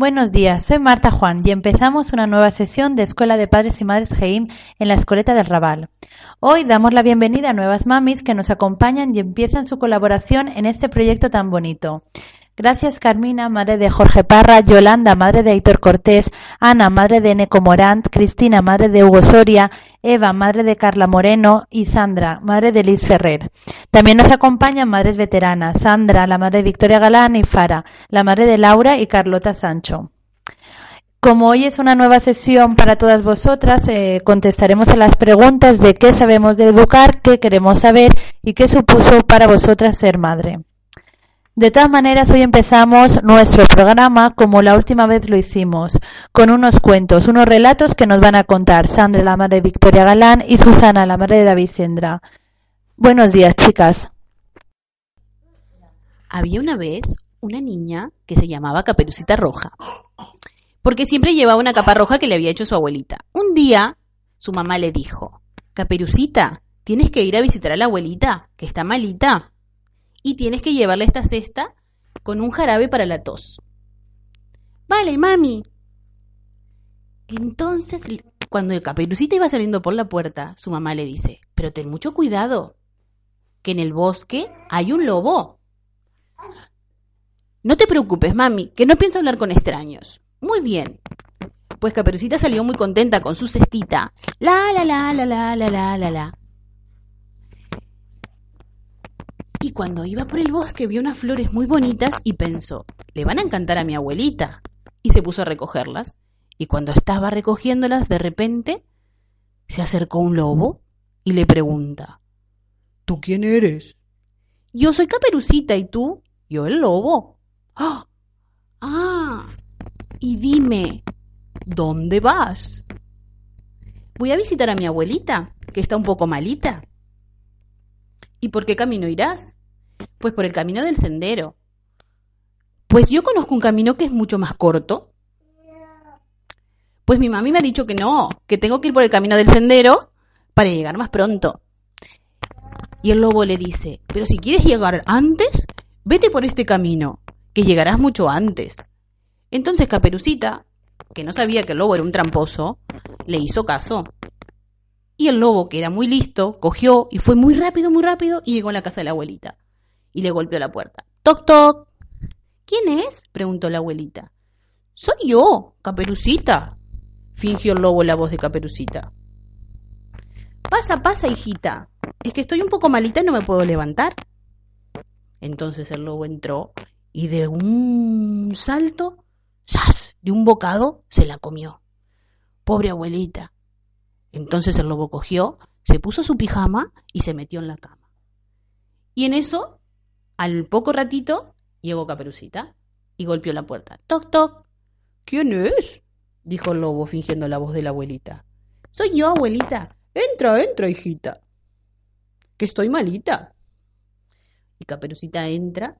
Buenos días, soy Marta Juan y empezamos una nueva sesión de Escuela de Padres y Madres GEIM en la Escoleta del Raval. Hoy damos la bienvenida a nuevas mamis que nos acompañan y empiezan su colaboración en este proyecto tan bonito. Gracias Carmina, madre de Jorge Parra, Yolanda, madre de Héctor Cortés, Ana, madre de Neco Morant, Cristina, madre de Hugo Soria, Eva, madre de Carla Moreno y Sandra, madre de Liz Ferrer. También nos acompañan madres veteranas, Sandra, la madre de Victoria Galán y Fara, la madre de Laura y Carlota Sancho. Como hoy es una nueva sesión para todas vosotras, eh, contestaremos a las preguntas de qué sabemos de educar, qué queremos saber y qué supuso para vosotras ser madre. De todas maneras, hoy empezamos nuestro programa como la última vez lo hicimos, con unos cuentos, unos relatos que nos van a contar Sandra, la madre de Victoria Galán, y Susana, la madre de David Sendra. Buenos días, chicas. Había una vez una niña que se llamaba Caperucita Roja, porque siempre llevaba una capa roja que le había hecho su abuelita. Un día, su mamá le dijo, Caperucita, tienes que ir a visitar a la abuelita, que está malita y tienes que llevarle esta cesta con un jarabe para la tos. Vale, mami. Entonces, cuando el caperucita iba saliendo por la puerta, su mamá le dice, pero ten mucho cuidado, que en el bosque hay un lobo. No te preocupes, mami, que no pienso hablar con extraños. Muy bien. Pues Caperucita salió muy contenta con su cestita. La la la la la la la la la. Y cuando iba por el bosque vio unas flores muy bonitas y pensó, le van a encantar a mi abuelita. Y se puso a recogerlas. Y cuando estaba recogiéndolas, de repente se acercó un lobo y le pregunta, ¿Tú quién eres? Yo soy Caperucita y tú, yo el lobo. ¡Ah! ¡Ah! Y dime, ¿dónde vas? Voy a visitar a mi abuelita, que está un poco malita. ¿Y por qué camino irás? Pues por el camino del sendero. Pues yo conozco un camino que es mucho más corto. Pues mi mami me ha dicho que no, que tengo que ir por el camino del sendero para llegar más pronto. Y el lobo le dice, pero si quieres llegar antes, vete por este camino, que llegarás mucho antes. Entonces Caperucita, que no sabía que el lobo era un tramposo, le hizo caso. Y el lobo, que era muy listo, cogió y fue muy rápido, muy rápido y llegó a la casa de la abuelita. Y le golpeó la puerta. ¡Toc, toc! ¿Quién es? preguntó la abuelita. Soy yo, Caperucita, fingió el lobo la voz de Caperucita. Pasa, pasa, hijita. Es que estoy un poco malita y no me puedo levantar. Entonces el lobo entró y de un salto, ¡zas! de un bocado, se la comió. Pobre abuelita, entonces el lobo cogió, se puso su pijama y se metió en la cama. Y en eso, al poco ratito, llegó Caperucita y golpeó la puerta. Toc, toc. ¿Quién es? dijo el lobo fingiendo la voz de la abuelita. Soy yo, abuelita. Entra, entra, hijita. Que estoy malita. Y Caperucita entra.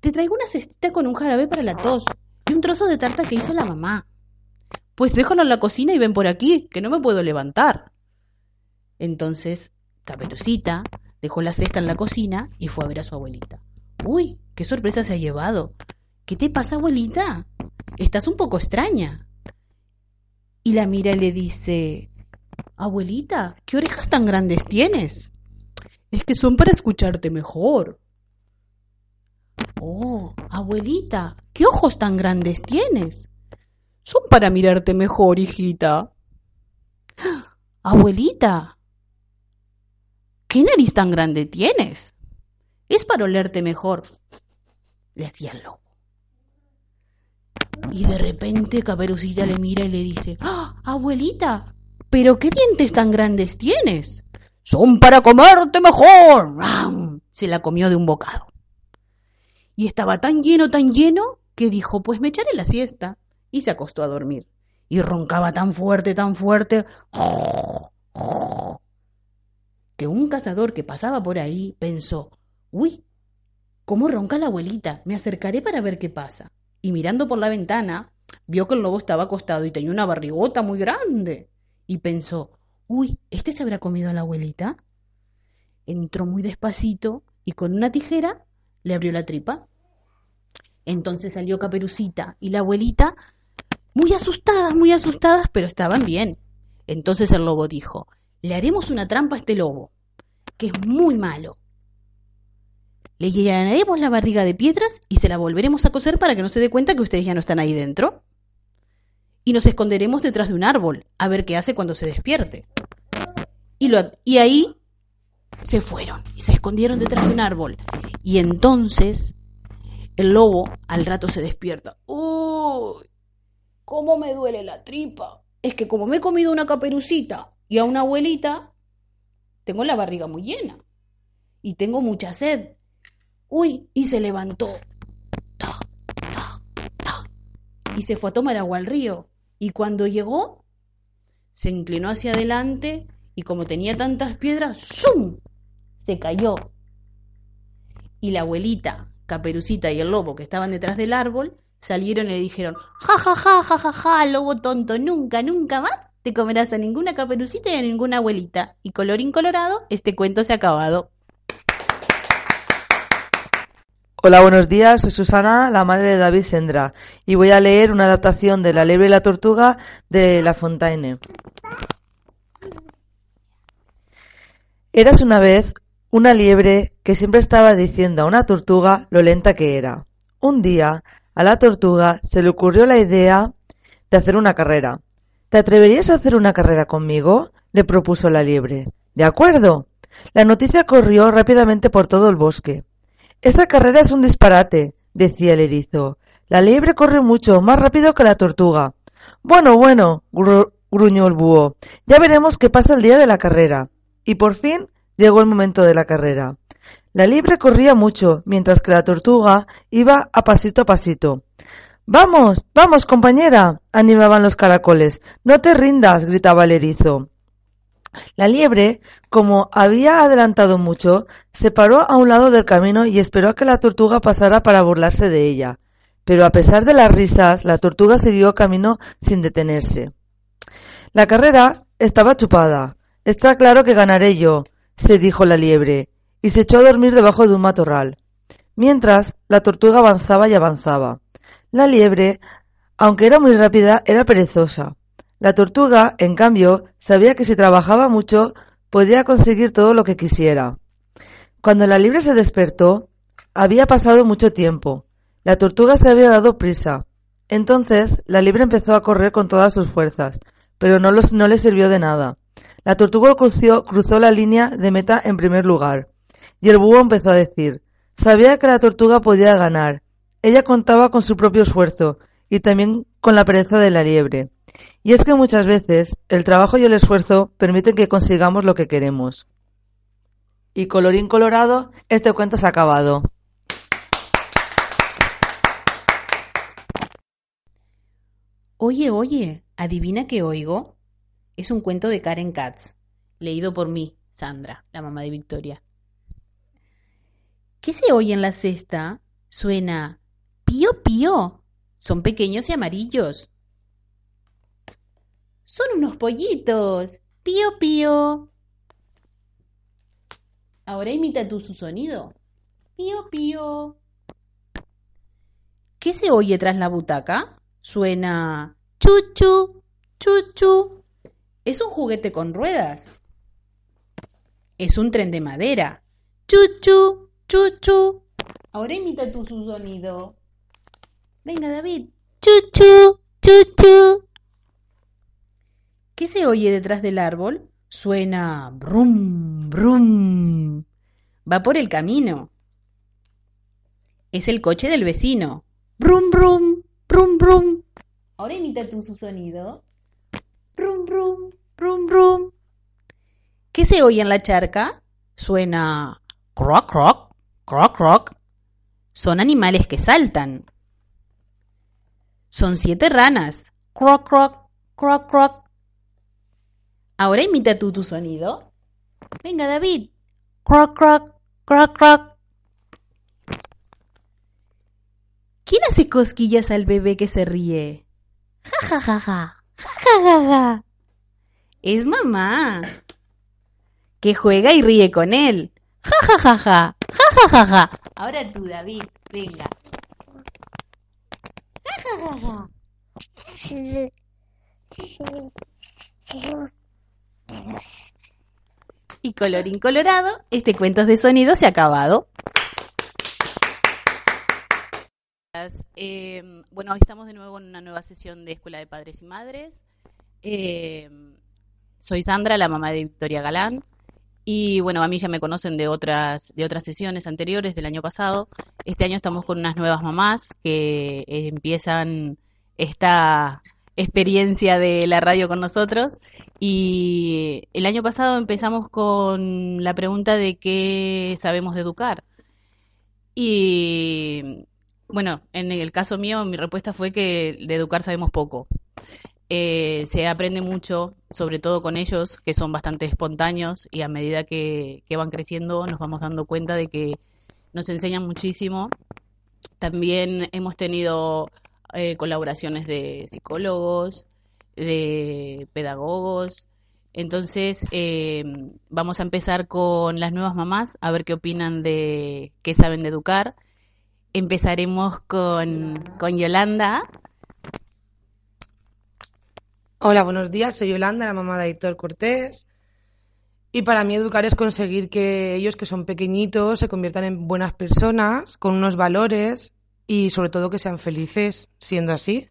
Te traigo una cestita con un jarabe para la tos y un trozo de tarta que hizo la mamá. Pues déjalo en la cocina y ven por aquí, que no me puedo levantar. Entonces, Caperucita dejó la cesta en la cocina y fue a ver a su abuelita. Uy, qué sorpresa se ha llevado. ¿Qué te pasa, abuelita? Estás un poco extraña. Y la mira y le dice, Abuelita, ¿qué orejas tan grandes tienes? Es que son para escucharte mejor. Oh, abuelita, ¿qué ojos tan grandes tienes? Son para mirarte mejor, hijita. Abuelita, ¿qué nariz tan grande tienes? Es para olerte mejor, le hacía el lobo. Y de repente Caperucita le mira y le dice, ¡Ah, abuelita, ¿pero qué dientes tan grandes tienes? Son para comerte mejor. Se la comió de un bocado. Y estaba tan lleno, tan lleno, que dijo, pues me echaré la siesta, y se acostó a dormir. Y roncaba tan fuerte, tan fuerte, que un cazador que pasaba por ahí pensó, uy, ¿cómo ronca la abuelita? Me acercaré para ver qué pasa. Y mirando por la ventana, vio que el lobo estaba acostado y tenía una barrigota muy grande. Y pensó, uy, ¿este se habrá comido a la abuelita? Entró muy despacito y con una tijera le abrió la tripa. Entonces salió Caperucita y la abuelita, muy asustadas, muy asustadas, pero estaban bien. Entonces el lobo dijo, le haremos una trampa a este lobo, que es muy malo. Le llenaremos la barriga de piedras y se la volveremos a coser para que no se dé cuenta que ustedes ya no están ahí dentro. Y nos esconderemos detrás de un árbol, a ver qué hace cuando se despierte. Y, lo, y ahí se fueron y se escondieron detrás de un árbol. Y entonces el lobo al rato se despierta. ¡Uy! ¿Cómo me duele la tripa? Es que como me he comido una caperucita y a una abuelita, tengo la barriga muy llena y tengo mucha sed. Uy, y se levantó. Y se fue a tomar agua al río. Y cuando llegó, se inclinó hacia adelante y como tenía tantas piedras, ¡zum! se cayó. Y la abuelita, Caperucita y el lobo que estaban detrás del árbol salieron y le dijeron, ja, ja, ja, ja, ja, ja, lobo tonto, nunca, nunca más te comerás a ninguna caperucita y a ninguna abuelita. Y colorín colorado, este cuento se ha acabado. Hola, buenos días. Soy Susana, la madre de David Sendra, y voy a leer una adaptación de La liebre y la tortuga de La Fontaine. Eras una vez una liebre que siempre estaba diciendo a una tortuga lo lenta que era. Un día, a la tortuga se le ocurrió la idea de hacer una carrera. ¿Te atreverías a hacer una carrera conmigo? le propuso la liebre. De acuerdo. La noticia corrió rápidamente por todo el bosque. Esa carrera es un disparate, decía el erizo. La liebre corre mucho, más rápido que la tortuga. Bueno, bueno, gruñó el búho. Ya veremos qué pasa el día de la carrera. Y por fin llegó el momento de la carrera. La liebre corría mucho, mientras que la tortuga iba a pasito a pasito. Vamos, vamos, compañera, animaban los caracoles. No te rindas, gritaba el erizo. La liebre, como había adelantado mucho, se paró a un lado del camino y esperó a que la tortuga pasara para burlarse de ella. Pero a pesar de las risas, la tortuga siguió camino sin detenerse. La carrera estaba chupada. Está claro que ganaré yo, se dijo la liebre, y se echó a dormir debajo de un matorral. Mientras, la tortuga avanzaba y avanzaba. La liebre, aunque era muy rápida, era perezosa. La tortuga, en cambio, sabía que si trabajaba mucho, podía conseguir todo lo que quisiera. Cuando la liebre se despertó, había pasado mucho tiempo. La tortuga se había dado prisa. Entonces, la liebre empezó a correr con todas sus fuerzas, pero no, no le sirvió de nada. La tortuga cruzó, la línea de meta en primer lugar. Y el búho empezó a decir, sabía que la tortuga podía ganar. Ella contaba con su propio esfuerzo y también con la pereza de la liebre. Y es que muchas veces el trabajo y el esfuerzo permiten que consigamos lo que queremos. Y colorín colorado, este cuento se ha acabado. Oye, oye, ¿adivina qué oigo? Es un cuento de Karen Katz, leído por mí, Sandra, la mamá de Victoria. ¿Qué se oye en la cesta? Suena pío pío. Son pequeños y amarillos. Son unos pollitos. Pío pío. Ahora imita tú su sonido. Pío pío. ¿Qué se oye tras la butaca? Suena chuchu, chuchu. Es un juguete con ruedas. Es un tren de madera. Chuchu, chuchu. Ahora imita tú su sonido. Venga, David. Chuchu, chuchu. ¿Qué se oye detrás del árbol? Suena brum, brum. Va por el camino. Es el coche del vecino. Brum, brum, brum, brum. Ahora imita tú su sonido. Brum, brum, brum, brum. ¿Qué se oye en la charca? Suena croc, croc, croc, croc. Son animales que saltan. Son siete ranas. Croc, croc, croc, croc. Ahora imita tú tu sonido. Venga, David. Croc, croc, croc, croc. ¿Quién hace cosquillas al bebé que se ríe? Ja, ja, ja, ja. Ja, ja, ja. Es mamá. Que juega y ríe con él. Ja, ja, ja, ja. Ja, ja, ja, ja. Ahora tú, David. Venga. Ja, ja, ja, ja. Y colorín colorado, este cuentos de sonido se ha acabado. Eh, bueno, estamos de nuevo en una nueva sesión de Escuela de Padres y Madres. Eh, soy Sandra, la mamá de Victoria Galán. Y bueno, a mí ya me conocen de otras, de otras sesiones anteriores del año pasado. Este año estamos con unas nuevas mamás que empiezan esta experiencia de la radio con nosotros. Y el año pasado empezamos con la pregunta de qué sabemos de educar. Y bueno, en el caso mío, mi respuesta fue que de educar sabemos poco. Eh, se aprende mucho, sobre todo con ellos, que son bastante espontáneos y a medida que, van creciendo nos vamos dando cuenta de que nos enseñan muchísimo. También hemos tenido eh, colaboraciones de psicólogos, de pedagogos. Entonces, eh, vamos a empezar con las nuevas mamás, a ver qué opinan de qué saben de educar. Empezaremos con, con Yolanda. Hola, buenos días. Soy Yolanda, la mamá de Héctor Cortés. Y para mí educar es conseguir que ellos, que son pequeñitos, se conviertan en buenas personas, con unos valores y sobre todo que sean felices siendo así.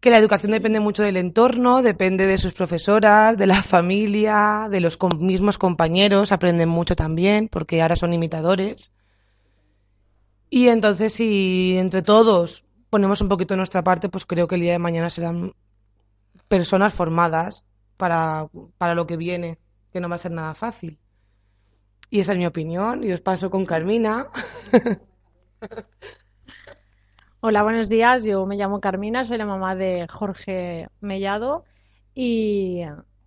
Que la educación depende mucho del entorno, depende de sus profesoras, de la familia, de los mismos compañeros, aprenden mucho también, porque ahora son imitadores. Y entonces, si entre todos ponemos un poquito nuestra parte, pues creo que el día de mañana serán personas formadas para, para lo que viene, que no va a ser nada fácil. Y esa es mi opinión, y os paso con Carmina. Hola, buenos días. Yo me llamo Carmina, soy la mamá de Jorge Mellado y,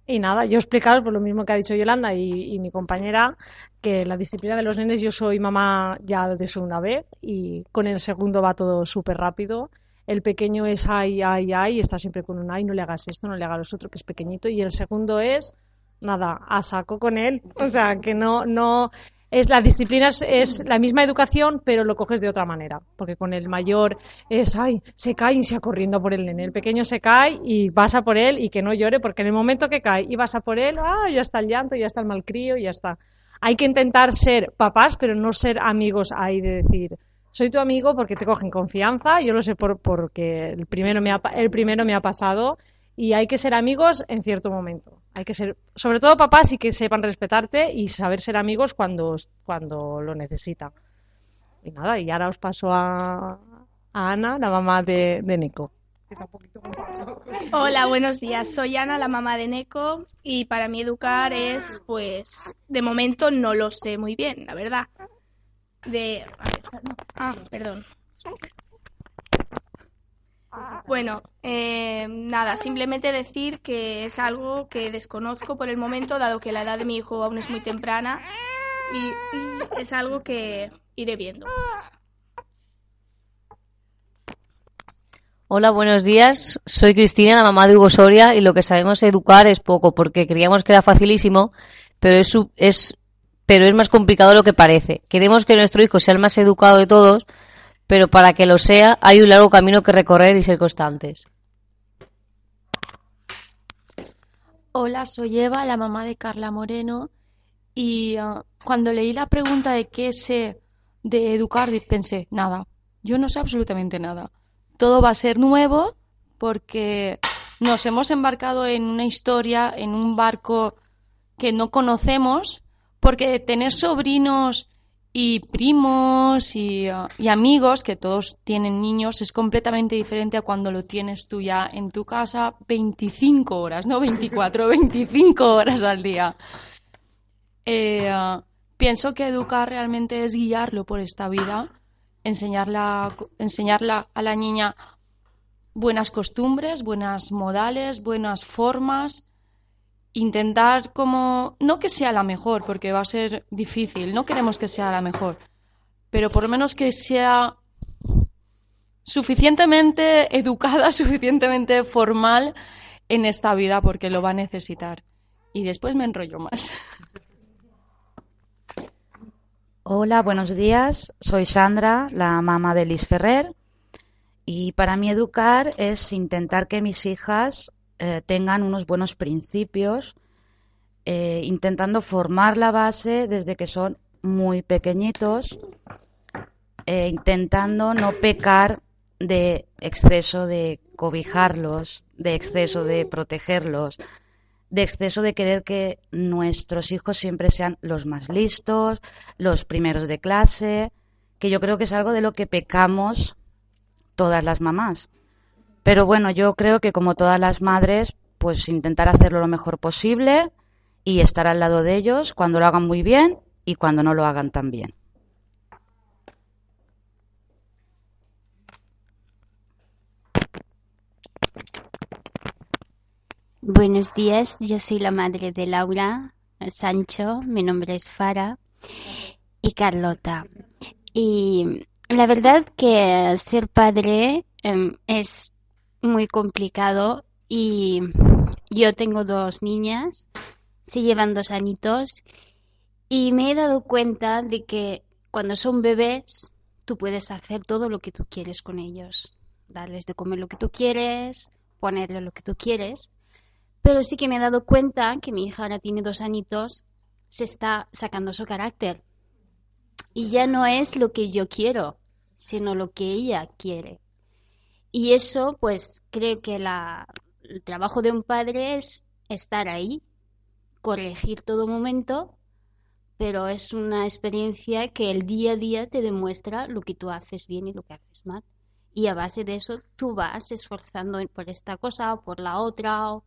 y nada, yo explicaros por lo mismo que ha dicho Yolanda y, y mi compañera que la disciplina de los nenes, yo soy mamá ya de segunda vez y con el segundo va todo súper rápido. El pequeño es ay, ay, ay, está siempre con un ay, no le hagas esto, no le hagas lo otro, que es pequeñito. Y el segundo es, nada, a saco con él. O sea, que no, no, es la disciplina es, es la misma educación, pero lo coges de otra manera. Porque con el mayor es, ay, se cae y se va corriendo por el nene. El pequeño se cae y vas a por él y que no llore, porque en el momento que cae y vas a por él, ah, ya está el llanto, ya está el malcrío, ya está. Hay que intentar ser papás, pero no ser amigos ahí de decir, soy tu amigo porque te cogen confianza, yo lo sé por, porque el primero, me ha, el primero me ha pasado y hay que ser amigos en cierto momento. Hay que ser, sobre todo papás y que sepan respetarte y saber ser amigos cuando, cuando lo necesitan. Y nada, y ahora os paso a, a Ana, la mamá de, de Nico. Hola, buenos días. Soy Ana, la mamá de Neko, y para mí educar es, pues, de momento no lo sé muy bien, la verdad. De... a ver, no. Ah, perdón. Bueno, eh, nada, simplemente decir que es algo que desconozco por el momento, dado que la edad de mi hijo aún es muy temprana, y, es algo que iré viendo. Hola, buenos días. Soy Cristina, la mamá de Hugo Soria, y lo que sabemos educar es poco, porque creíamos que era facilísimo, pero es, es, pero es más complicado lo que parece. Queremos que nuestro hijo sea el más educado de todos, pero para que lo sea hay un largo camino que recorrer y ser constantes. Hola, soy Eva, la mamá de Carla Moreno, y ah, cuando leí la pregunta de qué sé de educar, pensé, nada, yo no sé absolutamente nada. Todo va a ser nuevo porque nos hemos embarcado en una historia, en un barco que no conocemos, porque tener sobrinos y primos y, amigos, que todos tienen niños, es completamente diferente a cuando lo tienes tú ya en tu casa 25 horas, no 24, 25 horas al día. Eh, pienso que educar realmente es guiarlo por esta vida, enseñarla, enseñarla a la niña buenas costumbres, buenas modales, buenas formas. Intentar como, no que sea la mejor, porque va a ser difícil, no queremos que sea la mejor, pero por lo menos que sea suficientemente educada, suficientemente formal en esta vida, porque lo va a necesitar. Y después me enrollo más. Hola, buenos días. Soy Sandra, la mamá de Liz Ferrer. Y para mí educar es intentar que mis hijas eh, tengan unos buenos principios, eh, intentando formar la base desde que son muy pequeñitos, eh, intentando no pecar de exceso de cobijarlos, de exceso de protegerlos, de exceso de querer que nuestros hijos siempre sean los más listos, los primeros de clase, que yo creo que es algo de lo que pecamos todas las mamás. Pero bueno, yo creo que como todas las madres, pues intentar hacerlo lo mejor posible y estar al lado de ellos cuando lo hagan muy bien y cuando no lo hagan tan bien. Buenos días, yo soy la madre de Laura Sancho, mi nombre es Fara y Carlota. Y la verdad que ser padre em, es muy complicado y yo tengo dos niñas, se llevan dos añitos y me he dado cuenta de que cuando son bebés tú puedes hacer todo lo que tú quieres con ellos, darles de comer lo que tú quieres, ponerle lo que tú quieres pero sí que me he dado cuenta que mi hija ahora tiene dos añitos, se está sacando su carácter. Y ya no es lo que yo quiero, sino lo que ella quiere. Y eso, pues creo que la, el trabajo de un padre es estar ahí, corregir todo momento, pero es una experiencia que el día a día te demuestra lo que tú haces bien y lo que haces mal. Y a base de eso tú vas esforzando por esta cosa o por la otra o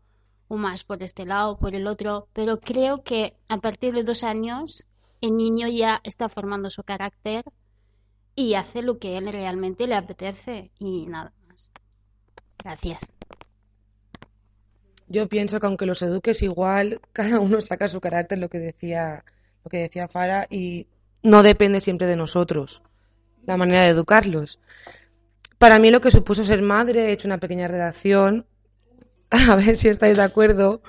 o más por este lado, o por el otro, pero creo que a partir de dos años el niño ya está formando su carácter y hace lo que él realmente le apetece y nada. Gracias. Yo pienso que aunque los eduques igual, cada uno saca su carácter, lo que decía, lo que decía Fara, y no depende siempre de nosotros la manera de educarlos. Para mí lo que supuso ser madre, he hecho una pequeña redacción, a ver si estáis de acuerdo.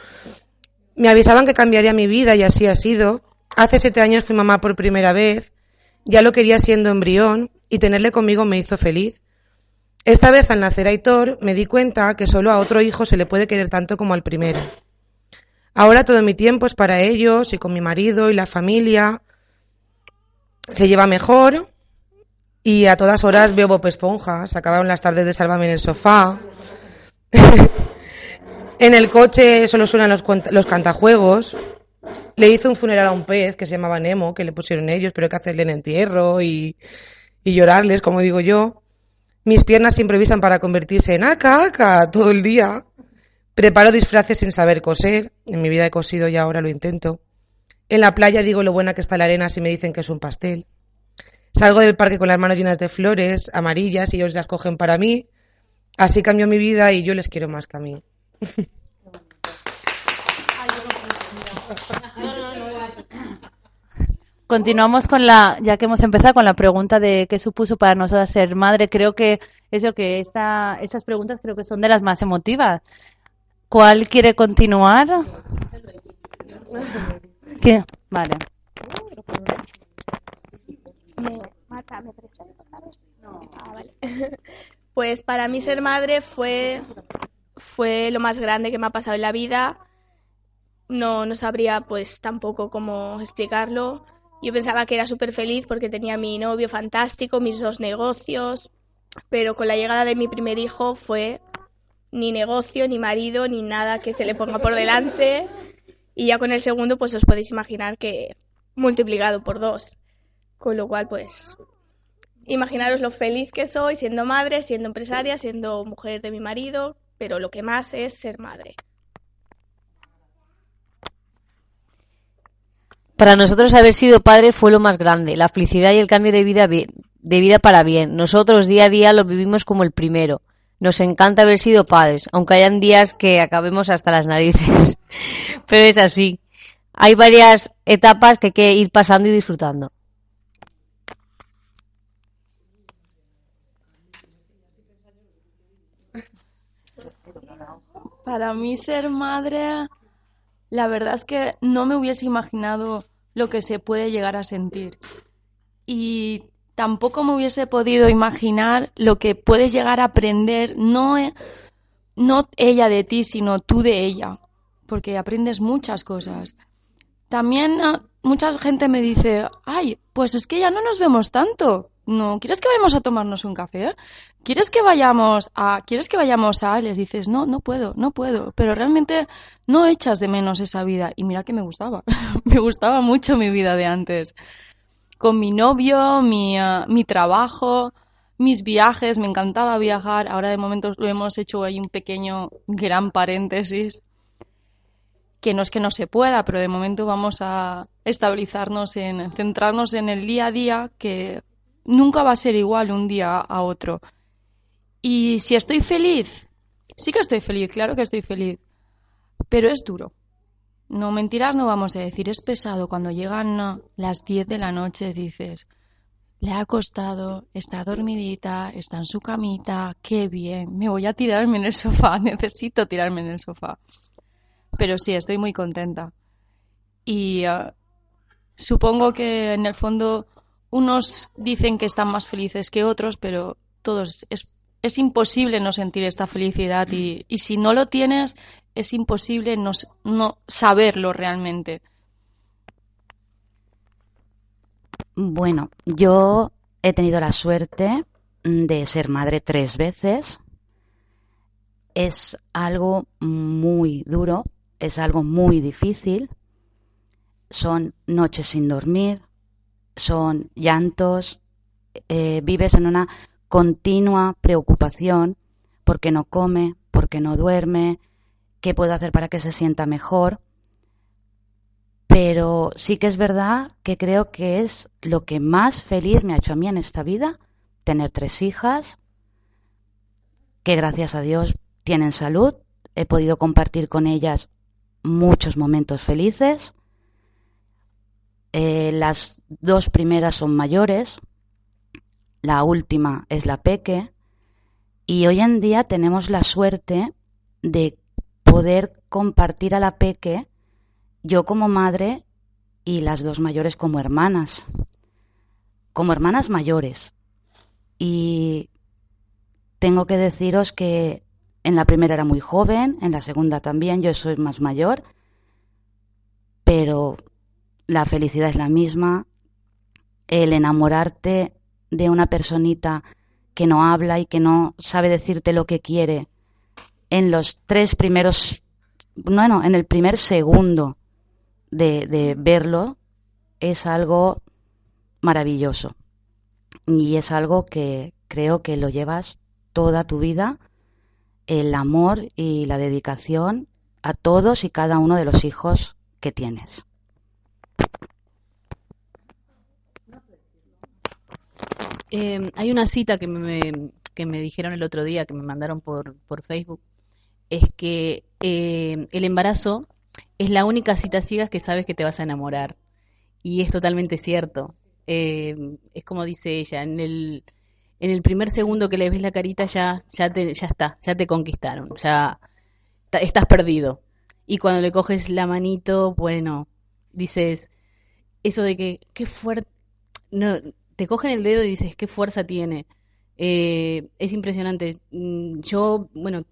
Me avisaban que cambiaría mi vida y así ha sido. Hace siete años fui mamá por primera vez. Ya lo quería siendo embrión y tenerle conmigo me hizo feliz. Esta vez al nacer Aitor me di cuenta que solo a otro hijo se le puede querer tanto como al primero. Ahora todo mi tiempo es para ellos y con mi marido y la familia. Se lleva mejor y a todas horas veo Bob Esponja. Se acabaron las tardes de Sálvame en el sofá. En el coche solo suenan los, los cantajuegos. Le hizo un funeral a un pez que se llamaba Nemo, que le pusieron ellos, pero hay que hacerle el entierro y llorarles, como digo yo. Mis piernas se improvisan para convertirse en aca, aca, todo el día. Preparo disfraces sin saber coser. En mi vida he cosido y ahora lo intento. En la playa digo lo buena que está la arena si me dicen que es un pastel. Salgo del parque con las manos llenas de flores amarillas y ellos las cogen para mí. Así cambió mi vida y yo les quiero más que a mí. Continuamos con la, ya que hemos empezado con la pregunta de qué supuso para nosotros ser madre. Creo que eso que esta, estas preguntas creo que son de las más emotivas. ¿Cuál quiere continuar? ¿Qué? Vale. Pues para mí ser madre fue fue lo más grande que me ha pasado en la vida. No, no sabría pues tampoco cómo explicarlo. Yo pensaba que era súper feliz porque tenía mi novio fantástico, mis dos negocios, pero con la llegada de mi primer hijo fue ni negocio, ni marido, ni nada que se le ponga por delante. Y ya con el segundo, pues os podéis imaginar que multiplicado por dos. Con lo cual, pues, imaginaros lo feliz que soy siendo madre, siendo empresaria, siendo mujer de mi marido, pero lo que más es ser madre. Para nosotros haber sido padre fue lo más grande, la felicidad y el cambio de vida, de vida para bien. Nosotros día a día lo vivimos como el primero. Nos encanta haber sido padres, aunque hayan días que acabemos hasta las narices. Pero es así. Hay varias etapas que hay que ir pasando y disfrutando. Para mí ser madre, la verdad es que no me hubiese imaginado lo que se puede llegar a sentir. Y tampoco me hubiese podido imaginar lo que puedes llegar a aprender, no, no ella de ti, sino tú de ella, porque aprendes muchas cosas. También ah, mucha gente me dice, ay, pues es que ya no nos vemos tanto. No, ¿quieres que vayamos a tomarnos un café? ¿Quieres que vayamos a, quieres que vayamos a, les dices, no, no puedo, no puedo, pero realmente no echas de menos esa vida. Y mira que me gustaba, me gustaba mucho mi vida de antes. Con mi novio, mi, ah, mi trabajo, mis viajes, me encantaba viajar. Ahora de momento lo hemos hecho ahí un pequeño gran paréntesis que no es que no se pueda, pero de momento vamos a estabilizarnos en centrarnos en el día a día, que nunca va a ser igual un día a otro. Y si estoy feliz, sí que estoy feliz, claro que estoy feliz, pero es duro. No mentiras, no vamos a decir, es pesado cuando llegan las 10 de la noche, dices, le ha acostado, está dormidita, está en su camita, qué bien, me voy a tirarme en el sofá, necesito tirarme en el sofá. Pero sí, estoy muy contenta. Y uh, supongo que en el fondo unos dicen que están más felices que otros, pero todos es, es imposible no sentir esta felicidad y, y si no lo tienes es imposible no, no saberlo realmente. Bueno, yo he tenido la suerte de ser madre tres veces. Es algo muy duro, es algo muy difícil. Son noches sin dormir, son llantos, eh, vives en una continua preocupación porque no come, porque no duerme, qué puedo hacer para que se sienta mejor. Pero sí que es verdad que creo que es lo que más feliz me ha hecho a mí en esta vida, tener tres hijas, que gracias a Dios tienen salud, he podido compartir con ellas muchos momentos felices. Eh, las dos primeras son mayores, la última es la peque, y hoy en día tenemos la suerte de poder compartir a la peque yo como madre y las dos mayores como hermanas, como hermanas mayores. Y tengo que deciros que en la primera era muy joven, en la segunda también, yo soy más mayor, pero la felicidad es la misma, el enamorarte de una personita que no habla y que no sabe decirte lo que quiere en los tres primeros, bueno, en el primer segundo de, de verlo es algo maravilloso y es algo que creo que lo llevas toda tu vida, el amor y la dedicación a todos y cada uno de los hijos que tienes. Eh, hay una cita que me, que me dijeron el otro día, que me mandaron por, por Facebook, es que eh, el embarazo es la única cita ciegas que sabes que te vas a enamorar. Y es totalmente cierto. Eh, es como dice ella, en el, en el primer segundo que le ves la carita ya, ya, te, ya está, ya te conquistaron, ya estás perdido. Y cuando le coges la manito, bueno, dices, eso de que, qué fuerte, no, te cogen el dedo y dices, qué fuerza tiene. Eh, es impresionante. Mm, Yo, bueno,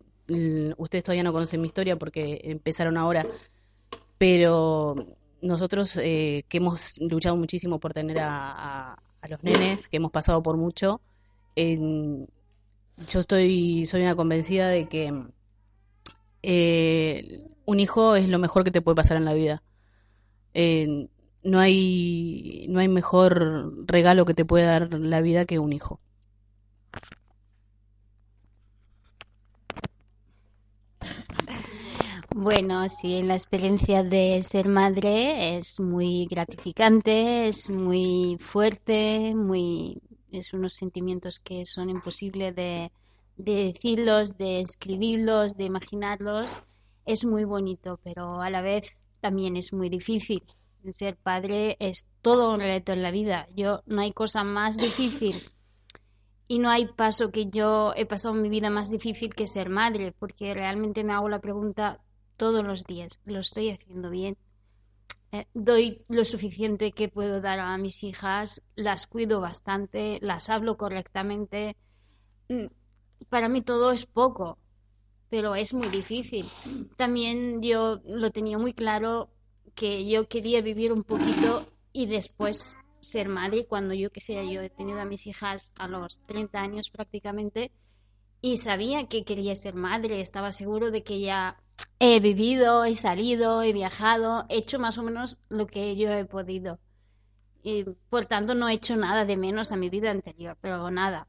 ustedes todavía no conocen mi historia porque empezaron ahora, pero nosotros eh, que hemos luchado muchísimo por tener a, los nenes, que hemos pasado por mucho, yo estoy, soy una convencida de que eh, un hijo es lo mejor que te puede pasar en la vida. No hay, no hay mejor regalo que te puede dar la vida que un hijo. Bueno, sí, la experiencia de ser madre es muy gratificante, es muy fuerte, muy, es unos sentimientos que son imposibles de, de decirlos, de escribirlos, de imaginarlos, es muy bonito, pero a la vez también es muy difícil. Ser padre es todo un reto en la vida. Yo no hay cosa más difícil y no hay paso que yo he pasado en mi vida más difícil que ser madre, porque realmente me hago la pregunta todos los días, ¿lo estoy haciendo bien? Eh, doy lo suficiente que puedo dar a mis hijas, las cuido bastante, las hablo correctamente. Mm, para mí todo es poco, pero es muy difícil. También yo lo tenía muy claro que yo quería vivir un poquito y después ser madre cuando yo que sé, yo he tenido a mis hijas a los 30 años prácticamente y sabía que quería ser madre, estaba seguro de que ya he vivido, he salido, he viajado, he hecho más o menos lo que yo he podido. Y por tanto no he hecho nada de menos a mi vida anterior, pero nada.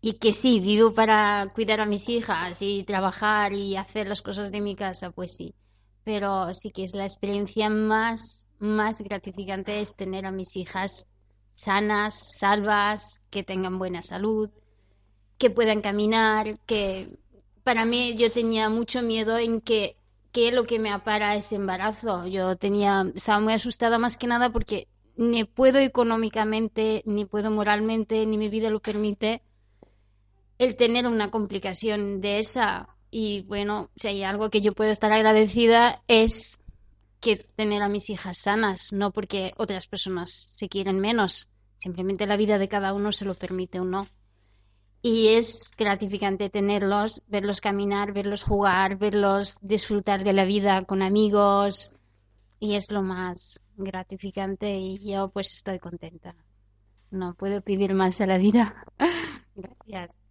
Y que sí, vivo para cuidar a mis hijas y trabajar y hacer las cosas de mi casa, pues sí. Pero sí que es la experiencia más, más gratificante es tener a mis hijas sanas, salvas, que tengan buena salud, que puedan caminar, que para mí yo tenía mucho miedo en que qué es lo que me apara ese embarazo. Yo tenía, estaba muy asustada más que nada porque ni puedo económicamente, ni puedo moralmente, ni mi vida lo permite el tener una complicación de esa. Y bueno, si hay algo que yo puedo estar agradecida es que tener a mis hijas sanas, no porque otras personas se quieren menos, simplemente la vida de cada uno se lo permite o no y es gratificante tenerlos, verlos caminar, verlos jugar, verlos disfrutar de la vida con amigos y es lo más gratificante y yo pues estoy contenta. No puedo pedir más a la vida. Gracias.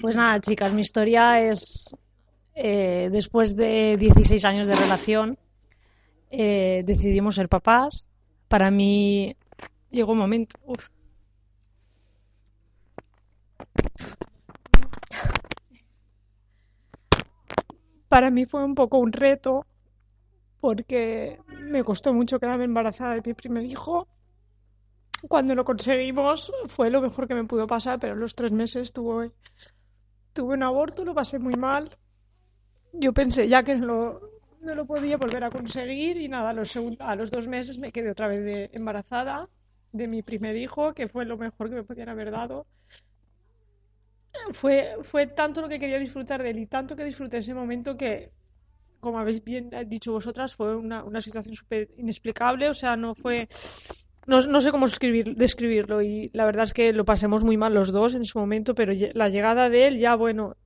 Pues nada, chicas, mi historia es eh, después de 16 años de relación eh, decidimos ser papás. Para mí llegó un momento. Para mí fue un poco un reto porque me costó mucho quedarme embarazada de mi primer hijo. Cuando lo conseguimos fue lo mejor que me pudo pasar, pero los tres meses tuve, tuve un aborto, lo pasé muy mal. Yo pensé ya que lo, no lo podía volver a conseguir y nada, a los, a los dos meses me quedé otra vez de embarazada de mi primer hijo, que fue lo mejor que me podían haber dado. Fue, fue tanto lo que quería disfrutar de él y tanto que disfruté ese momento que, como habéis bien dicho vosotras, fue una, una situación súper inexplicable, o sea, no fue... No, no sé cómo escribir, describirlo y la verdad es que lo pasemos muy mal los dos en ese momento, pero la llegada de él ya, bueno,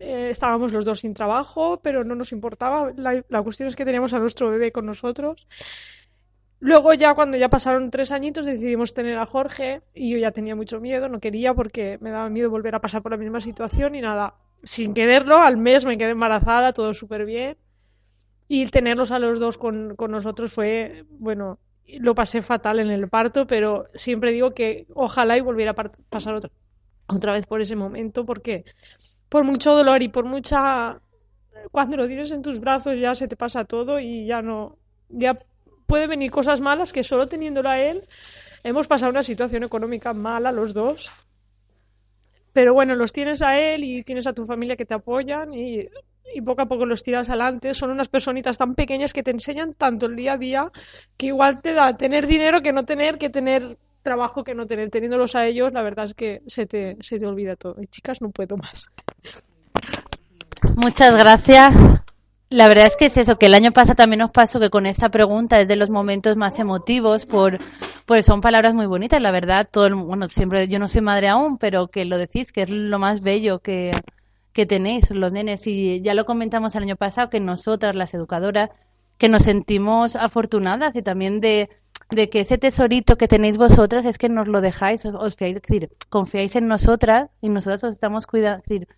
eh, estábamos los dos sin trabajo, pero no nos importaba. La, la, cuestión es que teníamos a nuestro bebé con nosotros. Luego ya cuando ya pasaron tres añitos decidimos tener a Jorge y yo ya tenía mucho miedo, no quería porque me daba miedo volver a pasar por la misma situación y nada, sin quererlo, al mes me quedé embarazada, todo súper bien. Y tenerlos a los dos con, con nosotros fue, bueno, lo pasé fatal en el parto, pero siempre digo que ojalá y volviera a pasar otra, otra vez por ese momento porque por mucho dolor y por mucha cuando lo tienes en tus brazos ya se te pasa todo y ya no ya puede venir cosas malas que solo teniéndolo a él hemos pasado una situación económica mala los dos. Pero bueno los tienes a él y tienes a tu familia que te apoyan y, y poco a poco los tiras adelante son unas personitas tan pequeñas que te enseñan tanto el día a día que igual te da tener dinero que no tener que tener trabajo que no tener. Teniéndolos a ellos, la verdad es que se te, se te olvida todo. Y chicas, no puedo más. Muchas gracias. La verdad es que es eso, que el año pasado también nos pasó que con esta pregunta es de los momentos más emotivos, por, pues son palabras muy bonitas, la verdad, todo el, bueno, siempre, yo no soy madre aún, pero que lo decís, que es lo más bello que, que tenéis los nenes, y ya lo comentamos el año pasado, que nosotras, las educadoras, que nos sentimos afortunadas y también de, de que ese tesorito que tenéis vosotras es que nos lo dejáis, os, fiáis, decir, confiáis en nosotras y nosotras os estamos cuidando, decir,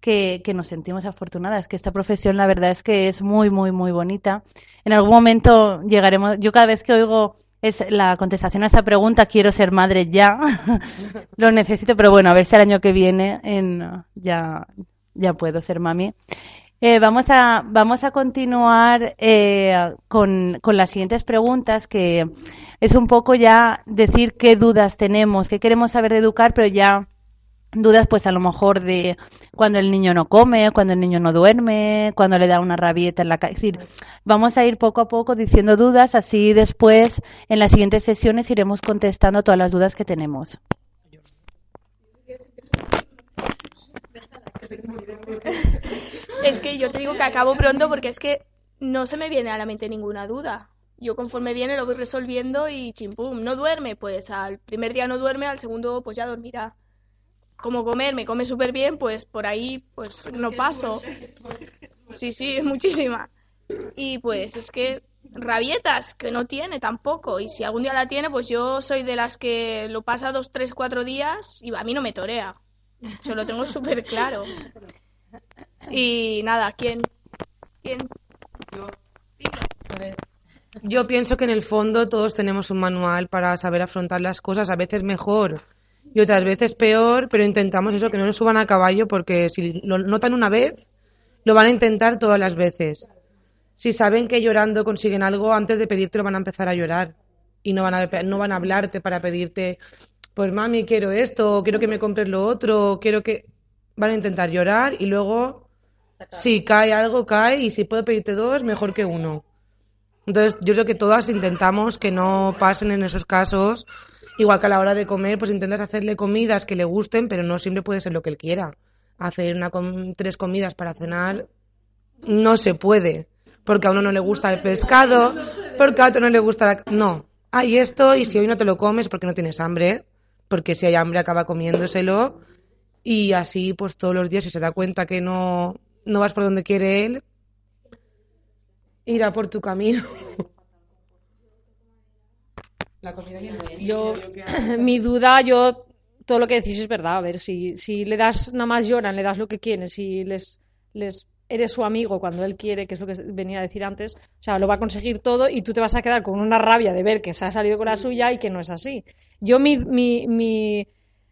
que, que, nos sentimos afortunadas, que esta profesión la verdad es que es muy, muy, muy bonita. En algún momento llegaremos, yo cada vez que oigo es la contestación a esa pregunta, quiero ser madre ya, lo necesito, pero bueno, a ver si el año que viene en, ya, ya puedo ser mami. Eh, vamos, a, vamos a continuar eh, con, con las siguientes preguntas, que es un poco ya decir qué dudas tenemos, qué queremos saber de educar, pero ya dudas pues a lo mejor de cuando el niño no come, cuando el niño no duerme, cuando le da una rabieta en la casa. Es decir, vamos a ir poco a poco diciendo dudas, así después en las siguientes sesiones iremos contestando todas las dudas que tenemos. Es que yo te digo que acabo pronto porque es que no se me viene a la mente ninguna duda. Yo conforme viene lo voy resolviendo y chimpum, no duerme, pues al primer día no duerme, al segundo pues ya dormirá. Como comer, me come súper bien, pues por ahí pues no paso. Sí, sí, muchísima. Y pues es que rabietas que no tiene tampoco. Y si algún día la tiene, pues yo soy de las que lo pasa dos, tres, cuatro días y a mí no me torea. Yo lo tengo súper claro. Y nada, ¿quién? ¿Quién? Yo pienso que en el fondo todos tenemos un manual para saber afrontar las cosas, a veces mejor y otras veces peor, pero intentamos eso, que no nos suban a caballo porque si lo notan una vez, lo van a intentar todas las veces. Si saben que llorando consiguen algo, antes de pedirte lo van a empezar a llorar y no van a, no van a hablarte para pedirte, pues mami, quiero esto, quiero que me compres lo otro, quiero que... Van a intentar llorar y luego, si cae algo, cae y si puedo pedirte dos, mejor que uno. Entonces, yo creo que todas intentamos que no pasen en esos casos. Igual que a la hora de comer, pues intentas hacerle comidas que le gusten, pero no siempre puede ser lo que él quiera. Hacer una com- tres comidas para cenar no se puede. Porque a uno no le gusta el pescado, porque a otro no le gusta la... No, hay esto y si hoy no te lo comes porque no tienes hambre, porque si hay hambre acaba comiéndoselo y así pues todos los días si se da cuenta que no, no vas por donde quiere él, irá por tu camino. La comida bien Yo, mi duda, yo, todo lo que decís es verdad. A ver, si, si le das, nada más lloran, le das lo que quieren, si les, les eres su amigo cuando él quiere, que es lo que venía a decir antes, o sea, lo va a conseguir todo y tú te vas a quedar con una rabia de ver que se ha salido con la suya y que no es así. Yo, mi, mi, mi,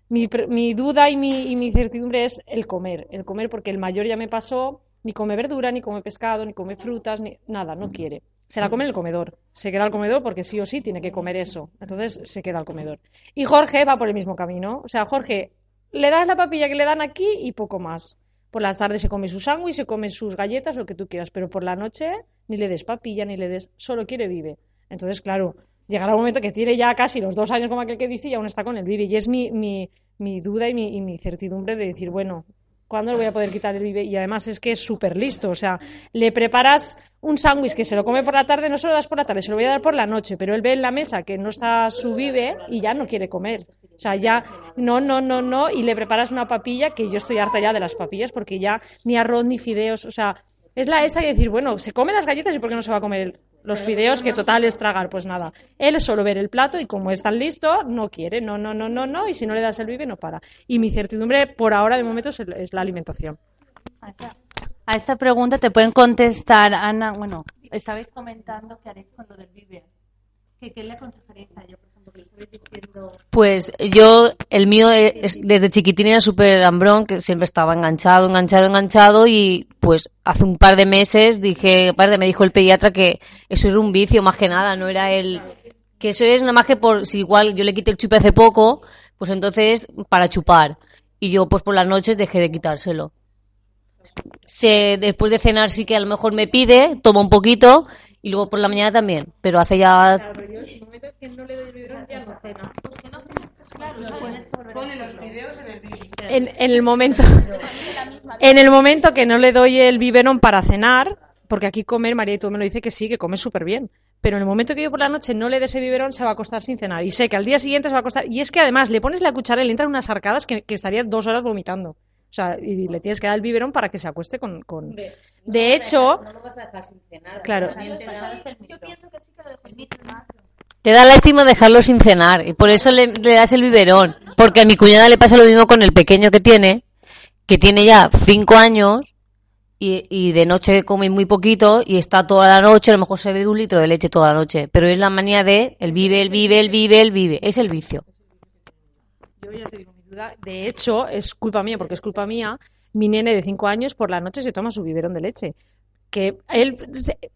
mi, mi duda y mi, y mi incertidumbre es el comer. El comer, porque el mayor ya me pasó, ni come verdura, ni come pescado, ni come frutas, ni nada, no quiere. Se la come en el comedor. Se queda al comedor porque sí o sí tiene que comer eso. Entonces se queda al comedor. Y Jorge va por el mismo camino. O sea, Jorge, le das la papilla que le dan aquí y poco más. Por las tardes se come su sándwich, se come sus galletas, lo que tú quieras, pero por la noche ni le des papilla, ni le des, solo quiere vive. Entonces, claro, llegará un momento que tiene ya casi los dos años como aquel que dice y aún está con el vive. Y es mi, mi, mi duda y mi, y mi certidumbre de decir, bueno, ¿cuándo le voy a poder quitar el vive? Y además es que es súper listo. O sea, le preparas un sándwich que se lo come por la tarde, no se lo das por la tarde, se lo voy a dar por la noche, pero él ve en la mesa que no está su vive y ya no quiere comer. O sea, ya no, no, no, no, y le preparas una papilla, que yo estoy harta ya de las papillas, porque ya ni arroz ni fideos, o sea, es la esa y decir, bueno, se come las galletas y ¿por qué no se va a comer el- los fideos? Que total es tragar, pues nada. Él es solo ver el plato y como es tan listo, no quiere, no, no, no, no, no, y si no le das el vive, no para. Y mi certidumbre por ahora, de momento, es, la alimentación. A esta pregunta te pueden contestar, Ana. Bueno, estabais comentando qué haréis con lo del Vive. ¿Qué, qué le aconsejaréis a ella, Pues yo, el mío es, desde chiquitín era súper hambrón, que siempre estaba enganchado, enganchado, enganchado y pues hace un par de meses dije, me dijo el pediatra que eso era un vicio más que nada, no era el... Que eso es nada más que por, si igual yo le quité el chupe hace poco, pues entonces para chupar. Y yo pues por las noches dejé de quitárselo. Se, después de cenar sí que a lo mejor me pide, tomo un poquito y luego por la mañana también, pero hace ya Pone los videos en el vídeo. en, en el momento. En el momento que no le doy el biberón para cenar porque aquí comer María y todo me lo dice que sí que come súper bien pero en el momento que yo por la noche no le dé ese biberón se va a acostar sin cenar y sé que al día siguiente se va a acostar y es que además le pones la cuchara y le entran unas arcadas que, que estaría dos horas vomitando o sea y le tienes que dar el biberón para que se acueste con, con... de hecho claro Yo pienso que sí que lo dejo sin cenar. Te da lástima dejarlo sin cenar y por eso le, le das el biberón. Porque a mi cuñada le pasa lo mismo con el pequeño que tiene, que tiene ya cinco años y, y de noche come muy poquito y está toda la noche, a lo mejor se bebe un litro de leche toda la noche. Pero es la manía de el vive, el vive, el vive, el vive. Es el vicio. Yo ya te digo. De hecho, es culpa mía, porque es culpa mía. mi nene de 5 años por la noche se toma su biberón de leche. Que él,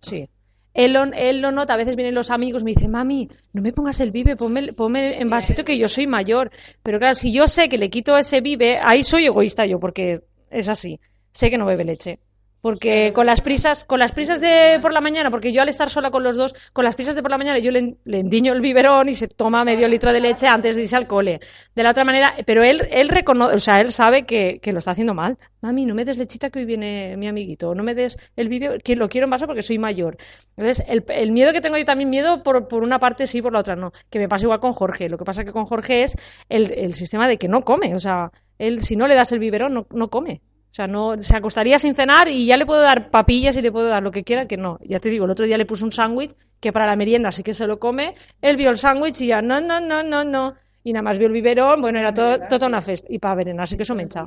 sí, él él lo nota, a veces vienen los amigos y me dicen, mami, no me pongas el bibe, ponme, ponme en vasito que yo soy mayor. Pero claro, si yo sé que le quito ese bibe, ahí soy egoísta yo, porque es así. Sé que no bebe leche. Porque con las prisas, con las prisas de por la mañana, porque yo al estar sola con los dos, con las prisas de por la mañana yo le, le endiño el biberón y se toma medio litro de leche antes de irse al cole. De la otra manera, pero él, él reconoce, o sea, él sabe que, que lo está haciendo mal. Mami, no me des lechita que hoy viene mi amiguito, no me des el biberón, que lo quiero en vaso porque soy mayor. Entonces, el, el miedo que tengo yo también, miedo por, por una parte sí, por la otra no. Que me pasa igual con Jorge. Lo que pasa que con Jorge es el, el sistema de que no come. O sea, él si no le das el biberón, no, no come. O sea, no, se acostaría sin cenar y ya le puedo dar papillas y le puedo dar lo que quiera, que no. Ya te digo, el otro día le puse un sándwich que para la merienda sí que se lo come. Él vio el sándwich y ya, no, no, no, no, no. Y nada más vio el biberón, bueno, era todo, toda una festa. Y para verenar, así que eso me echa.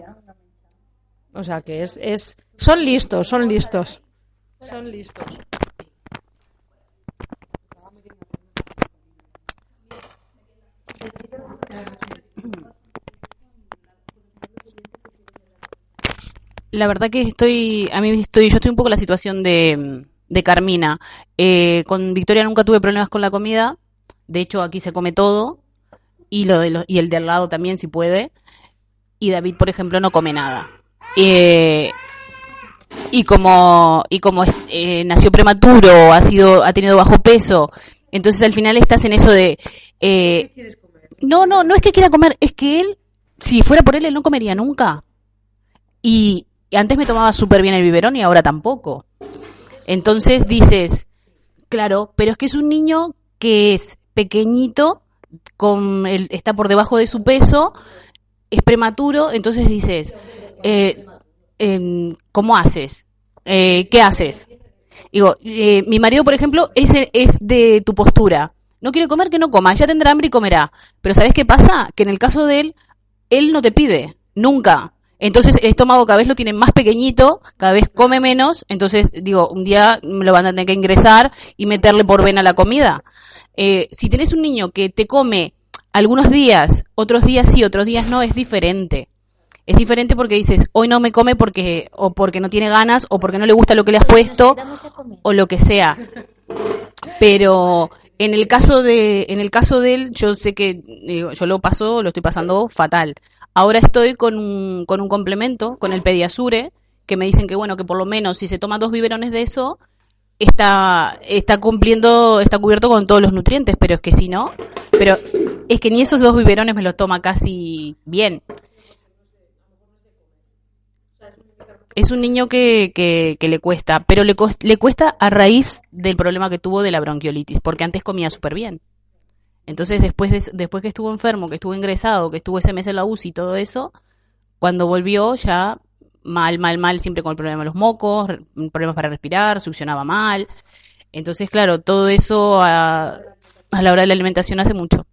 O sea, que es, es, son listos, son listos. Son listos. La verdad que estoy, a mí estoy, yo estoy un poco en la situación de, de Carmina. Eh, con Victoria nunca tuve problemas con la comida. De hecho, aquí se come todo. Y, lo de los- y el de al lado también, si puede. Y David, por ejemplo, no come nada. Eh, y como, y como eh, nació prematuro, ha sido, ha tenido bajo peso, entonces al final estás en eso de, eh, no, no, no es que quiera comer, es que él, si fuera por él, él no comería nunca. Y, y antes me tomaba súper bien el biberón y ahora tampoco. Entonces dices, claro, pero es que es un niño que es pequeñito, con el, está por debajo de su peso, es prematuro, entonces dices, eh, em, ¿cómo haces? Eh, ¿Qué haces? Digo, eh, mi marido, por ejemplo, es, es de tu postura. No quiere comer, que no coma, ya tendrá hambre y comerá. Pero ¿sabes qué pasa? Que en el caso de él, él no te pide, nunca. Entonces el estómago cada vez lo tiene más pequeñito, cada vez come menos, entonces digo, un día me lo van a tener que ingresar y meterle por vena la comida. Eh, si tenés un niño que te come algunos días, otros días sí, otros días no, es diferente. Es diferente porque dices, hoy no me come porque o porque no tiene ganas o porque no le gusta lo que le has puesto o lo que sea. Pero en el caso de en el caso de él, yo sé que yo lo paso, lo estoy pasando fatal. Ahora estoy con un, con un complemento, con el Pediasure, que me dicen que bueno, que por lo menos si se toma dos biberones de eso, está, está cumpliendo, está cubierto con todos los nutrientes, pero es que si no, pero es que ni esos dos biberones me los toma casi bien. Es un niño que, que, le cuesta, pero le, le cuesta a raíz del problema que tuvo de la bronquiolitis, porque antes comía súper bien. Entonces, después, de, después que estuvo enfermo, que estuvo ingresado, que estuvo ese mes en la UCI y todo eso, cuando volvió ya mal, mal, mal, siempre con el problema de los mocos, problemas para respirar, succionaba mal. Entonces, claro, todo eso a, a la hora de la alimentación hace mucho.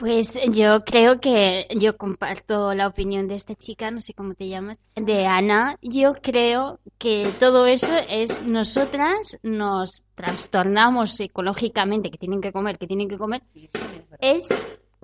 Pues yo creo que yo comparto la opinión de esta chica, no sé cómo te llamas, de Ana. Yo creo que todo eso es nosotras nos trastornamos psicológicamente, que tienen que comer, que tienen que comer. Es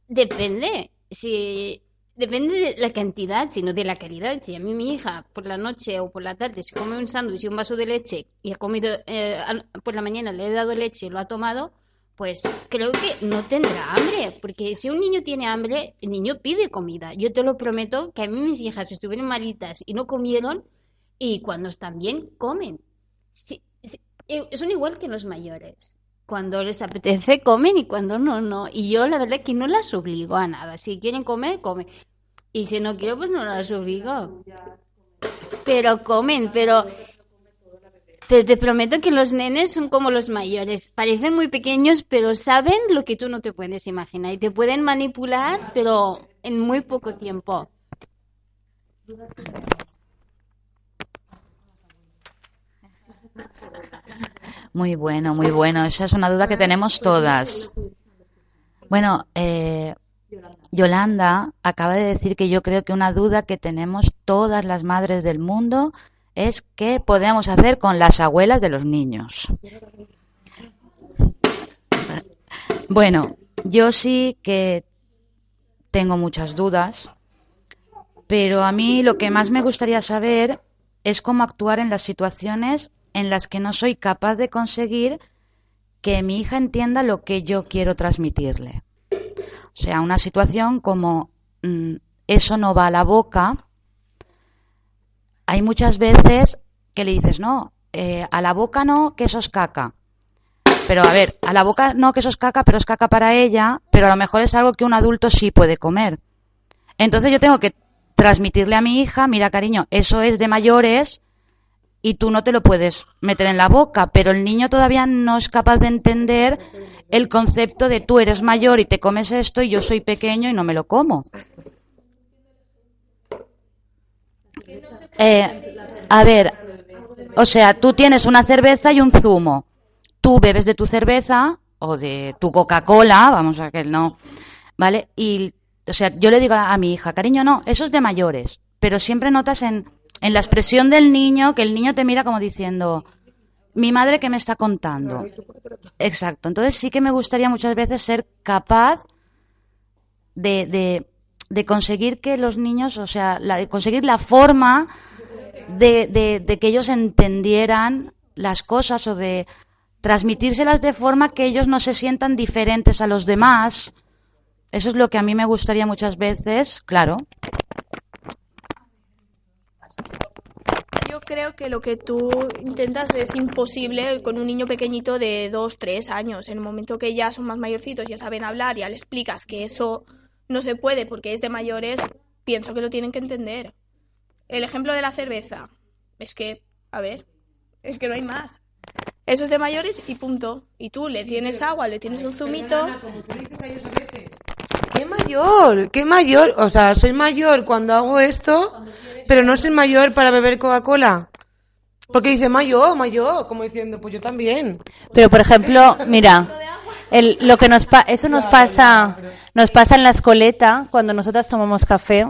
depende, si depende de la cantidad, sino de la calidad. Si a mí mi hija por la noche o por la tarde se come un sándwich y un vaso de leche y ha comido eh, por la mañana le he dado leche y lo ha tomado, pues creo que no tendrá hambre, porque si un niño tiene hambre, el niño pide comida. Yo te lo prometo que a mí mis hijas estuvieron malitas y no comieron, y cuando están bien, comen. Eh, son igual que los mayores. Cuando les apetece, comen y cuando no, no. Y yo la verdad que no las obligo a nada. Si quieren comer, comen. Y si no quiero, pues no las obligo. Pero comen, pero te prometo que los nenes son como los mayores. Parecen muy pequeños, pero saben lo que tú no te puedes imaginar. Y te pueden manipular, pero en muy poco tiempo. Muy bueno, muy bueno. Esa es una duda que tenemos todas. Bueno, eh, Yolanda acaba de decir que yo creo que una duda que tenemos todas las madres del mundo es qué podemos hacer con las abuelas de los niños. Bueno, yo sí que tengo muchas dudas, pero a mí lo que más me gustaría saber es cómo actuar en las situaciones en las que no soy capaz de conseguir que mi hija entienda lo que yo quiero transmitirle. O sea, una situación como mm, eso no va a la boca. Hay muchas veces que le dices, no, eh, a la boca no, que eso es caca. Pero a ver, a la boca no, que eso es caca, pero es caca para ella, pero a lo mejor es algo que un adulto sí puede comer. Entonces yo tengo que transmitirle a mi hija, mira cariño, eso es de mayores y tú no te lo puedes meter en la boca, pero el niño todavía no es capaz de entender el concepto de tú eres mayor y te comes esto y yo soy pequeño y no me lo como. Eh, a ver, o sea, tú tienes una cerveza y un zumo. Tú bebes de tu cerveza o de tu Coca-Cola, vamos a que no, ¿vale? Y, o sea, yo le digo a, mi hija, cariño, no, eso es de mayores. Pero siempre notas en, en la expresión del niño que el niño te mira como diciendo, mi madre que me está contando. Exacto. Entonces sí que me gustaría muchas veces ser capaz de, de, de conseguir que los niños, o sea, la, conseguir la forma de, de, que ellos entendieran las cosas o de transmitírselas de forma que ellos no se sientan diferentes a los demás. Eso es lo que a mí me gustaría muchas veces, claro. Yo creo que lo que tú intentas es imposible con un niño pequeñito de dos, tres años. En el momento que ya son más mayorcitos, ya saben hablar, ya le explicas que eso no se puede porque es de mayores, pienso que lo tienen que entender. El ejemplo de la cerveza. Es que, a ver, es que no hay más. Eso es de mayores y punto. Y tú le tienes agua, le tienes un zumito. ¿Qué mayor? ¿Qué mayor? O sea, soy mayor cuando hago esto, pero no soy mayor para beber Coca-Cola. Porque dice mayor, mayor, como diciendo, pues yo también. Pero por ejemplo, mira, el, lo que nos eso nos pasa, nos pasa en la escoleta cuando nosotras tomamos café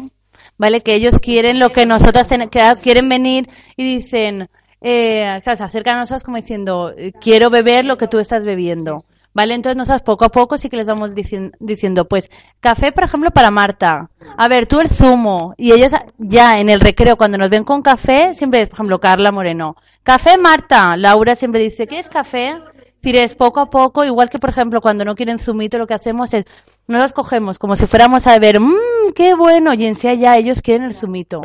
¿vale? Que ellos quieren lo que nosotras que quieren venir y dicen, eh, se acercan a nosotros como diciendo, quiero beber lo que tú estás bebiendo. ¿Vale? Entonces nosotros poco a poco sí que les vamos diciendo, pues, café, por ejemplo, para Marta. A ver, tú el zumo. Y ellos ya en el recreo, cuando nos ven con café, siempre, por ejemplo, Carla Moreno. Café, Marta. Laura siempre dice, ¿qué es café? Es poco a poco, igual que por ejemplo cuando no quieren zumito, lo que hacemos es, no los cogemos como si fuéramos a ver, mmm, qué bueno, y en sí ya ellos quieren el zumito.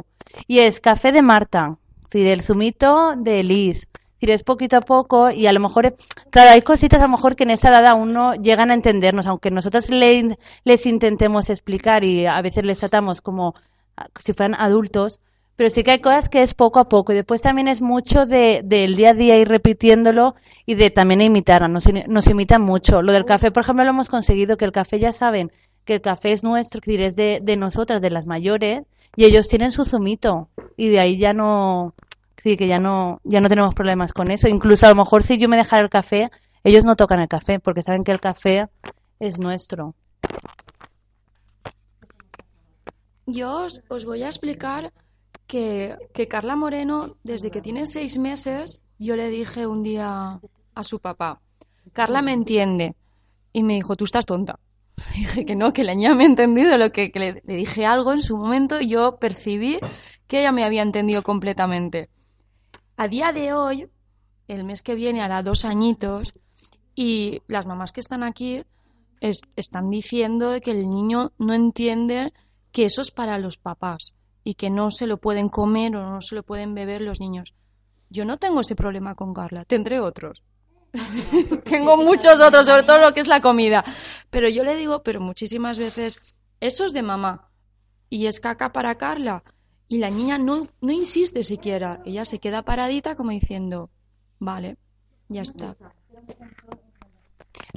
Y es café de Marta, es el zumito de Liz. Es poquito a poco y a lo mejor, claro, hay cositas a lo mejor que en esa edad aún no llegan a entendernos, aunque nosotros les intentemos explicar y a veces les tratamos como si fueran adultos, pero sí que hay cosas que es poco a poco y después también es mucho de, del día a día ir repitiéndolo y de también imitar, nos, nos imitan mucho. Lo del café, por ejemplo, lo hemos conseguido, que el café ya saben que el café es nuestro, que es de, de nosotras, de las mayores, y ellos tienen su zumito y de ahí ya no, sí, que ya no, ya no tenemos problemas con eso. Incluso a lo mejor si yo me dejara el café, ellos no tocan el café porque saben que el café es nuestro. Yo os voy a explicar que, Carla Moreno, desde que tiene seis meses, yo le dije un día a su papá, Carla me entiende. Y me dijo, tú estás tonta. dije que no, que la niña me ha entendido, lo que, le, dije algo en su momento y yo percibí que ella me había entendido completamente. A día de hoy, el mes que viene hará dos añitos y las mamás que están aquí están diciendo que el niño no entiende que eso es para los papás y que no se lo pueden comer o no se lo pueden beber los niños. Yo no tengo ese problema con Carla, tendré otros. tengo muchos otros, sobre todo lo que es la comida. Pero yo le digo, pero muchísimas veces, eso es de mamá y es caca para Carla. Y la niña no, no insiste siquiera, ella se queda paradita como diciendo, vale, ya está.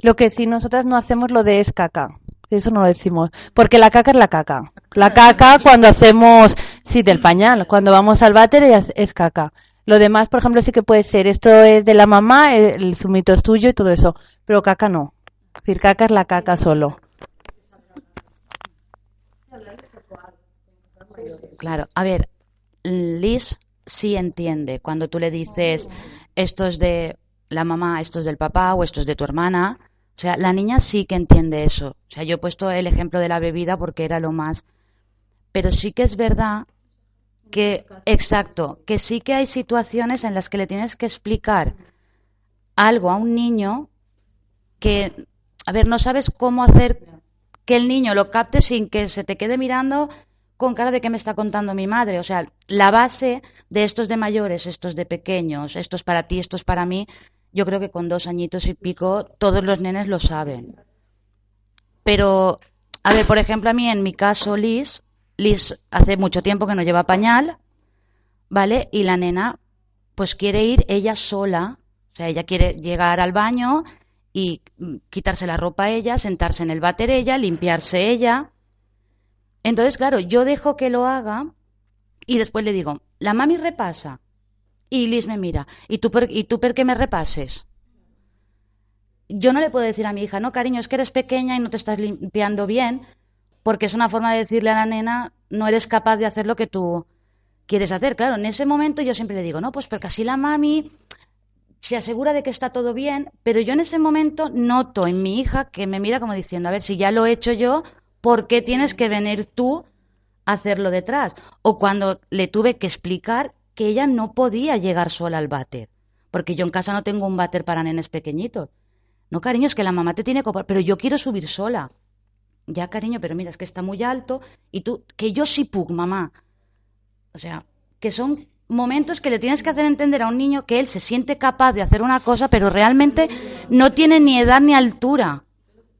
Lo que sí, nosotras no hacemos lo de es caca. Eso no lo decimos. Porque la caca es la caca. La caca cuando hacemos, sí, del pañal. Cuando vamos al váter es, caca. Lo demás, por ejemplo, sí que puede ser, esto es de la mamá, el zumito es tuyo y todo eso. Pero caca no. Es decir, caca es la caca solo. Claro, a ver, Liz sí entiende cuando tú le dices esto es de la mamá, esto es del papá o esto es de tu hermana, O sea, la niña sí que entiende eso. O sea, yo he puesto el ejemplo de la bebida porque era lo más. Pero sí que es verdad que, exacto, que sí que hay situaciones en las que le tienes que explicar algo a un niño que, a ver, no sabes cómo hacer que el niño lo capte sin que se te quede mirando con cara de que me está contando mi madre. O sea, la base de estos de mayores, estos de pequeños, estos para ti, estos para mí, yo creo que con dos añitos y pico todos los nenes lo saben. Pero, a ver, por ejemplo, a mí en mi caso, Liz, Liz hace mucho tiempo que no lleva pañal, ¿vale? Y la nena, pues quiere ir ella sola. O sea, ella quiere llegar al baño y mm, quitarse la ropa ella, sentarse en el váter ella, limpiarse ella. Entonces, claro, yo dejo que lo haga y después le digo, la mami repasa. Y Liz me mira, ¿y tú, por, ¿y tú por qué me repases? Yo no le puedo decir a mi hija, no, cariño, es que eres pequeña y no te estás limpiando bien, porque es una forma de decirle a la nena, no eres capaz de hacer lo que tú quieres hacer. Claro, en ese momento yo siempre le digo, no, pues porque así la mami se asegura de que está todo bien, pero yo en ese momento noto en mi hija que me mira como diciendo, a ver, si ya lo he hecho yo, ¿por qué tienes que venir tú a hacerlo detrás? O cuando le tuve que explicar que ella no podía llegar sola al váter, porque yo en casa no tengo un váter para nenes pequeñitos. No, cariño, es que la mamá te tiene que... Pero yo quiero subir sola. Ya, cariño, pero mira, es que está muy alto y tú... Que yo sí pug, mamá. O sea, que son momentos que le tienes que hacer entender a un niño que él se siente capaz de hacer una cosa, pero realmente no tiene ni edad ni altura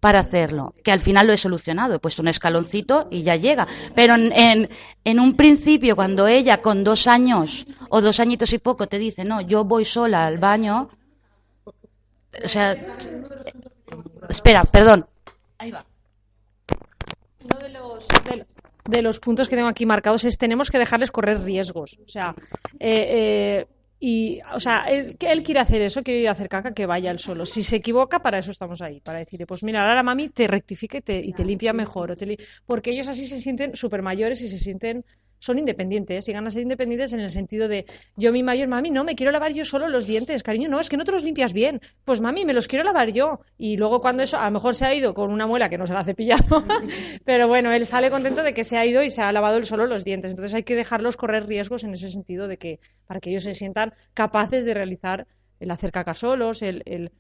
para hacerlo, que al final lo he solucionado, he puesto un escaloncito y ya llega. Pero en, un principio, cuando ella con dos años o dos añitos y poco te dice, no, yo voy sola al baño, o sea, espera, perdón. Ahí va. Uno de los, de, los puntos que tengo aquí marcados es tenemos que dejarles correr riesgos. O sea, eh, eh, y, o sea, él, él, quiere hacer eso, quiere ir a hacer caca, que vaya él solo. Si se equivoca, para eso estamos ahí, para decirle, pues mira, ahora la mami te rectifique y te, limpia mejor. porque ellos así se sienten súper mayores y se sienten son independientes, llegan a ser independientes en el sentido de yo mi mayor mami, no, me quiero lavar yo solo los dientes, cariño, no, es que no te los limpias bien, pues mami, me los quiero lavar yo. Y luego cuando eso, a lo mejor se ha ido con una muela que no se la ha cepillado, pero bueno, él sale contento de que se ha ido y se ha lavado él solo los dientes. Entonces hay que dejarlos correr riesgos en ese sentido de que, para que ellos se sientan capaces de realizar el hacer caca solos, el... el...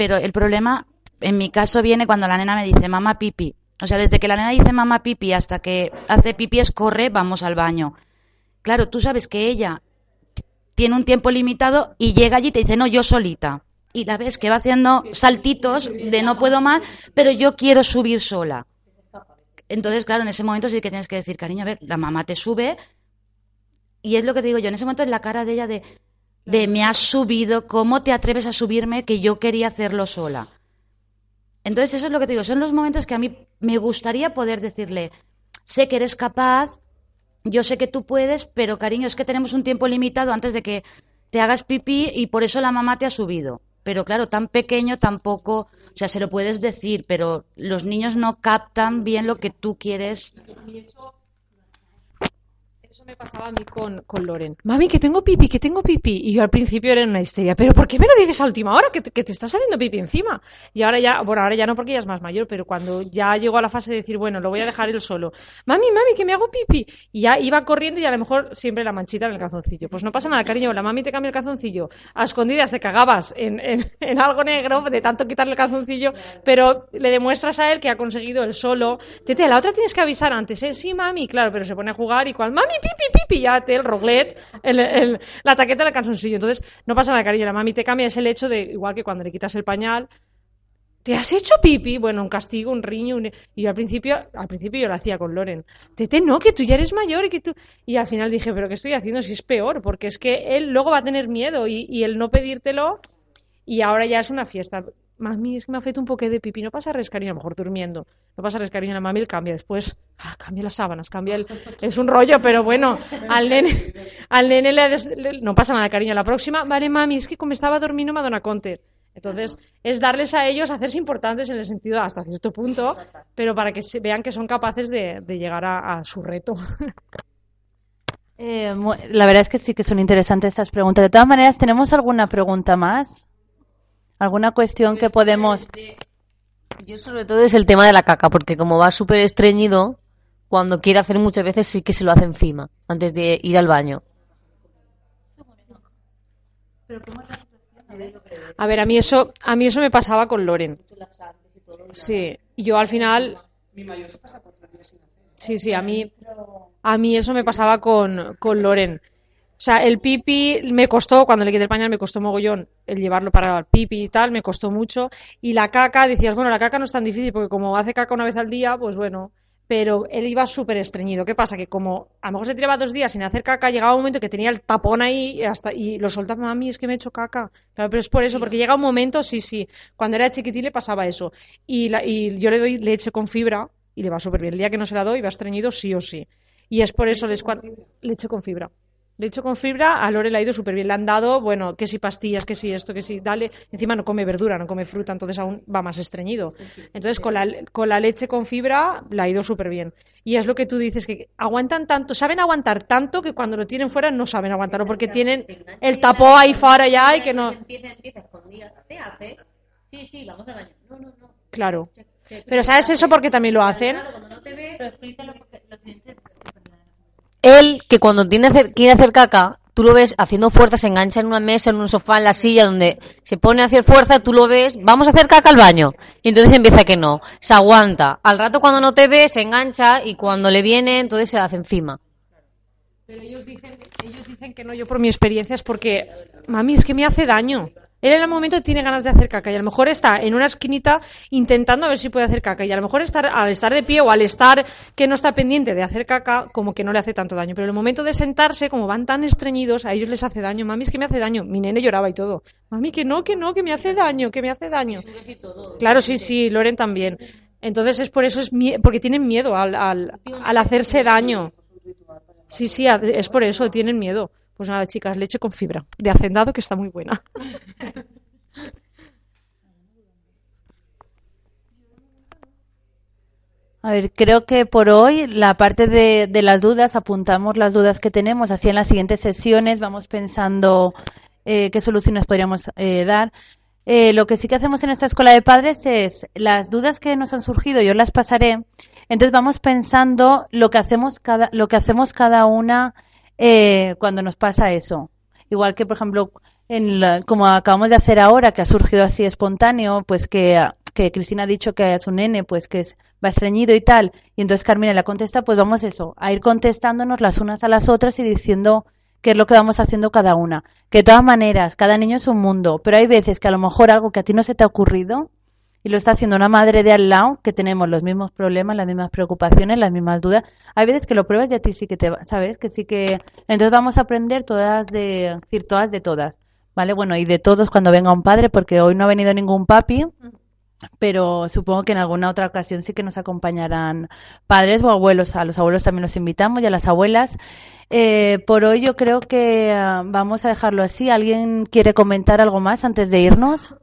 Pero el problema, en mi caso, viene cuando la nena me dice mamá pipi. O sea, desde que la nena dice mamá pipi hasta que hace pipi es corre, vamos al baño. Claro, tú sabes que ella tiene un tiempo limitado y llega allí y te dice, no, yo solita. Y la ves que va haciendo saltitos de no puedo más, pero yo quiero subir sola. Entonces, claro, en ese momento sí que tienes que decir, cariño, a ver, la mamá te sube. Y es lo que te digo yo, en ese momento es la cara de ella de, de me has subido, ¿cómo te atreves a subirme que yo quería hacerlo sola? Entonces eso es lo que te digo, son los momentos que a mí me gustaría poder decirle, sé que eres capaz, yo sé que tú puedes, pero cariño, es que tenemos un tiempo limitado antes de que te hagas pipí y por eso la mamá te ha subido. Pero claro, tan pequeño tampoco, o sea, se lo puedes decir, pero los niños no captan bien lo que tú quieres me pasaba a mí con, con, Loren. Mami, que tengo pipi, que tengo pipi. Y yo al principio era una histeria. ¿Pero por qué me lo dices a última hora? Que te, que te estás haciendo pipi encima. Y ahora ya, bueno, ahora ya no porque ella es más mayor, pero cuando ya llegó a la fase de decir, bueno, lo voy a dejar él solo. Mami, mami, que me hago pipi. Y ya iba corriendo y a lo mejor siempre la manchita en el calzoncillo. Pues no pasa nada, cariño. La mami te cambia el calzoncillo. A escondidas te cagabas en, en, en algo negro de tanto quitarle el calzoncillo, pero le demuestras a él que ha conseguido él solo. Tete, la otra tienes que avisar antes, ¿eh? Sí, mami, claro, pero se pone a jugar y cuando, mami, pipi, pipi, ya te el roglet, el, la taqueta del calzoncillo. Entonces, no pasa nada, cariño. La mami te cambia es el hecho de, igual que cuando le quitas el pañal, ¿Te has hecho pipi? Bueno, un castigo, un riño. Y yo al principio, al principio yo lo hacía con Loren. Tete, no, que tú ya eres mayor y que tú. Y al final dije, ¿pero qué estoy haciendo? Si es peor, porque es que él luego va a tener miedo y, y el no pedírtelo. Y ahora ya es una fiesta mami, es que me ha feito un poco de pipí, no pasa res, a lo mejor durmiendo, no pasa res, cariño, mami, el cambia después, ah, cambia las sábanas, cambia el, es un rollo, pero bueno, al nene, al nene le, no pasa nada, cariño, la próxima, vale, mami, es que como estaba dormido Madonna Conter, entonces, es darles a ellos hacerse importantes en el sentido hasta cierto punto, pero para que se vean que son capaces de, de llegar a, a su reto. Eh, la verdad es que sí que son interesantes estas preguntas. De todas maneras, ¿tenemos alguna pregunta más? ¿Alguna cuestión que podemos...? Yo sobre todo es el tema de la caca, porque como va súper estreñido, cuando quiere hacer muchas veces sí que se lo hace encima, antes de ir al baño. A ver, a mí eso, a mí eso me pasaba con Loren. Sí, y yo al final. Sí, sí, a mí, a mí eso me pasaba con, con Loren. O sea, el pipi me costó, cuando le quité el pañal, me costó mogollón el llevarlo para el pipi y tal, me costó mucho. Y la caca, decías, bueno, la caca no es tan difícil porque como hace caca una vez al día, pues bueno. Pero él iba súper estreñido. ¿Qué pasa? Que como a lo mejor se tiraba dos días sin hacer caca, llegaba un momento que tenía el tapón ahí y, hasta, y lo soltaba, mami, es que me he hecho caca. Claro, pero es por eso, porque llega un momento, sí, sí. Cuando era chiquitín le pasaba eso. Y, la- y yo le doy leche con fibra y le va súper bien. El día que no se la doy va estreñido sí o sí. Y es por eso les cuan- leche con fibra. Leche con fibra, a Lore le ha ido súper bien. Le han dado, bueno, que si pastillas, que si esto, que si dale. Encima no come verdura, no come fruta, entonces aún va más estreñido. Entonces con la, con la leche con fibra le ha ido súper bien. Y es lo que tú dices, que aguantan tanto, saben aguantar tanto que cuando lo tienen fuera no saben aguantarlo porque tienen el tapó ahí fuera ya y que no. Empieza, empieza escondidas. ¿Qué hace? Sí, sí, vamos al baño. No, no, no. Claro. Pero ¿sabes eso porque también lo hacen? Él, que cuando tiene hacer- quiere hacer caca, tú lo ves haciendo fuerza, se engancha en una mesa, en un sofá, en la silla, donde se pone a hacer fuerza, tú lo ves, vamos a hacer caca al baño. Y entonces empieza que no, se aguanta. Al rato cuando no te ve, se engancha y cuando le viene, entonces se hace encima. Pero ellos dicen, ellos dicen que no, yo por mi experiencia es porque, mami, es que me hace daño. Él en el momento tiene ganas de hacer caca y a lo mejor está en una esquinita intentando a ver si puede hacer caca y a lo mejor estar, al estar de pie o al estar que no está pendiente de hacer caca, como que no le hace tanto daño. Pero en el momento de sentarse, como van tan estreñidos, a ellos les hace daño. Mami, es que me hace daño. Mi nene lloraba y todo. Mami, que no, que no, que me hace daño, que me hace daño. Claro, sí, sí, Loren también. Entonces es por eso, es porque tienen miedo al, al, al hacerse daño. Sí, sí, es por eso, tienen miedo. Pues nada, chicas, leche con fibra, de hacendado que está muy buena. A ver, creo que por hoy la parte de, las dudas, apuntamos las dudas que tenemos, así en las siguientes sesiones vamos pensando eh, qué soluciones podríamos eh, dar. Eh, lo que sí que hacemos en esta escuela de padres es las dudas que nos han surgido, yo las pasaré. Entonces vamos pensando lo que hacemos cada, lo que hacemos cada una eh, cuando nos pasa eso. Igual que, por ejemplo, en la- como acabamos de hacer ahora, que ha surgido así espontáneo, pues que, que Cristina ha dicho que a su nene, pues que es, va estreñido y tal, y entonces Carmina la contesta, pues vamos eso, a ir contestándonos las unas a las otras y diciendo qué es lo que vamos haciendo cada una. Que de todas maneras, cada niño es un mundo, pero hay veces que a lo mejor algo que a ti no se te ha ocurrido y lo está haciendo una madre de al lado, que tenemos los mismos problemas, las mismas preocupaciones, las mismas dudas. Hay veces que lo pruebas y a ti sí que te va, ¿sabes? Que sí que... Entonces vamos a aprender todas de... decir todas de todas, ¿vale? Bueno, y de todos cuando venga un padre, porque hoy no ha venido ningún papi, pero supongo que en alguna otra ocasión sí que nos acompañarán padres o abuelos. A los abuelos también los invitamos y a las abuelas. Eh, por hoy yo creo que ah, vamos a dejarlo así. ¿Alguien quiere comentar algo más antes de irnos?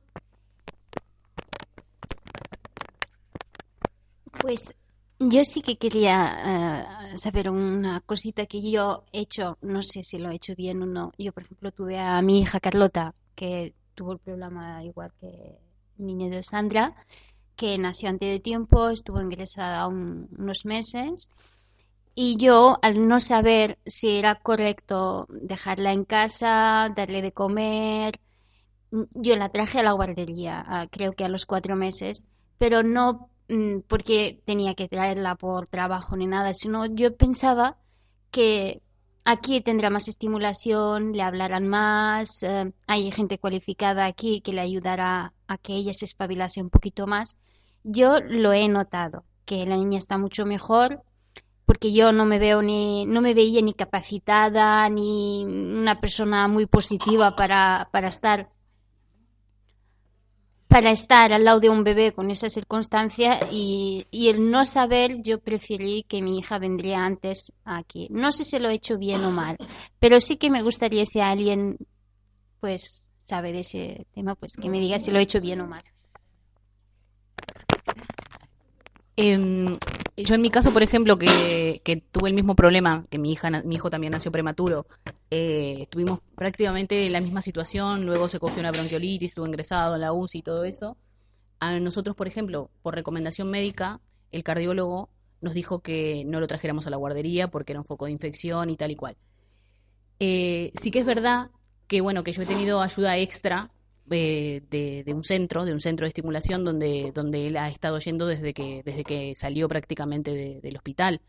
Pues yo sí que quería eh, saber una cosita que yo he hecho, no sé si lo he hecho bien o no. Yo, por ejemplo, tuve a mi hija Carlota, que tuvo el problema igual que niño de Sandra, que nació antes de tiempo, estuvo ingresada un- unos meses. Y yo, al no saber si era correcto dejarla en casa, darle de comer, mm, yo la traje a la guardería, creo que a los cuatro meses, pero no porque tenía que traerla por trabajo ni nada, sino yo pensaba que aquí tendrá más estimulación, le hablarán más, eh, hay gente cualificada aquí que le ayudará a que ella se espabilase un poquito más. Yo lo he notado, que la niña está mucho mejor, porque yo no me veo ni, no me veía ni capacitada, ni una persona muy positiva para, para estar para estar al lado de un bebé con esa circunstancia y, y el no saber, yo preferí que mi hija vendría antes aquí. No sé si lo he hecho bien o mal, pero sí que me gustaría si alguien pues sabe de ese tema, pues que me diga si lo he hecho bien o mal. Em, yo en mi caso, por ejemplo, que, tuve el mismo problema, que mi hija, mi hijo también nació prematuro, eh, tuvimos prácticamente la misma situación, luego se cogió una bronquiolitis, estuvo ingresado en la UCI y todo eso. A nosotros, por ejemplo, por recomendación médica, el cardiólogo nos dijo que no lo trajéramos a la guardería porque era un foco de infección y tal y cual. Eh, sí que es verdad que bueno que yo he tenido ayuda extra eh, de, de un centro, de un centro de estimulación donde, donde él ha estado yendo desde que, desde que salió prácticamente de- del hospital.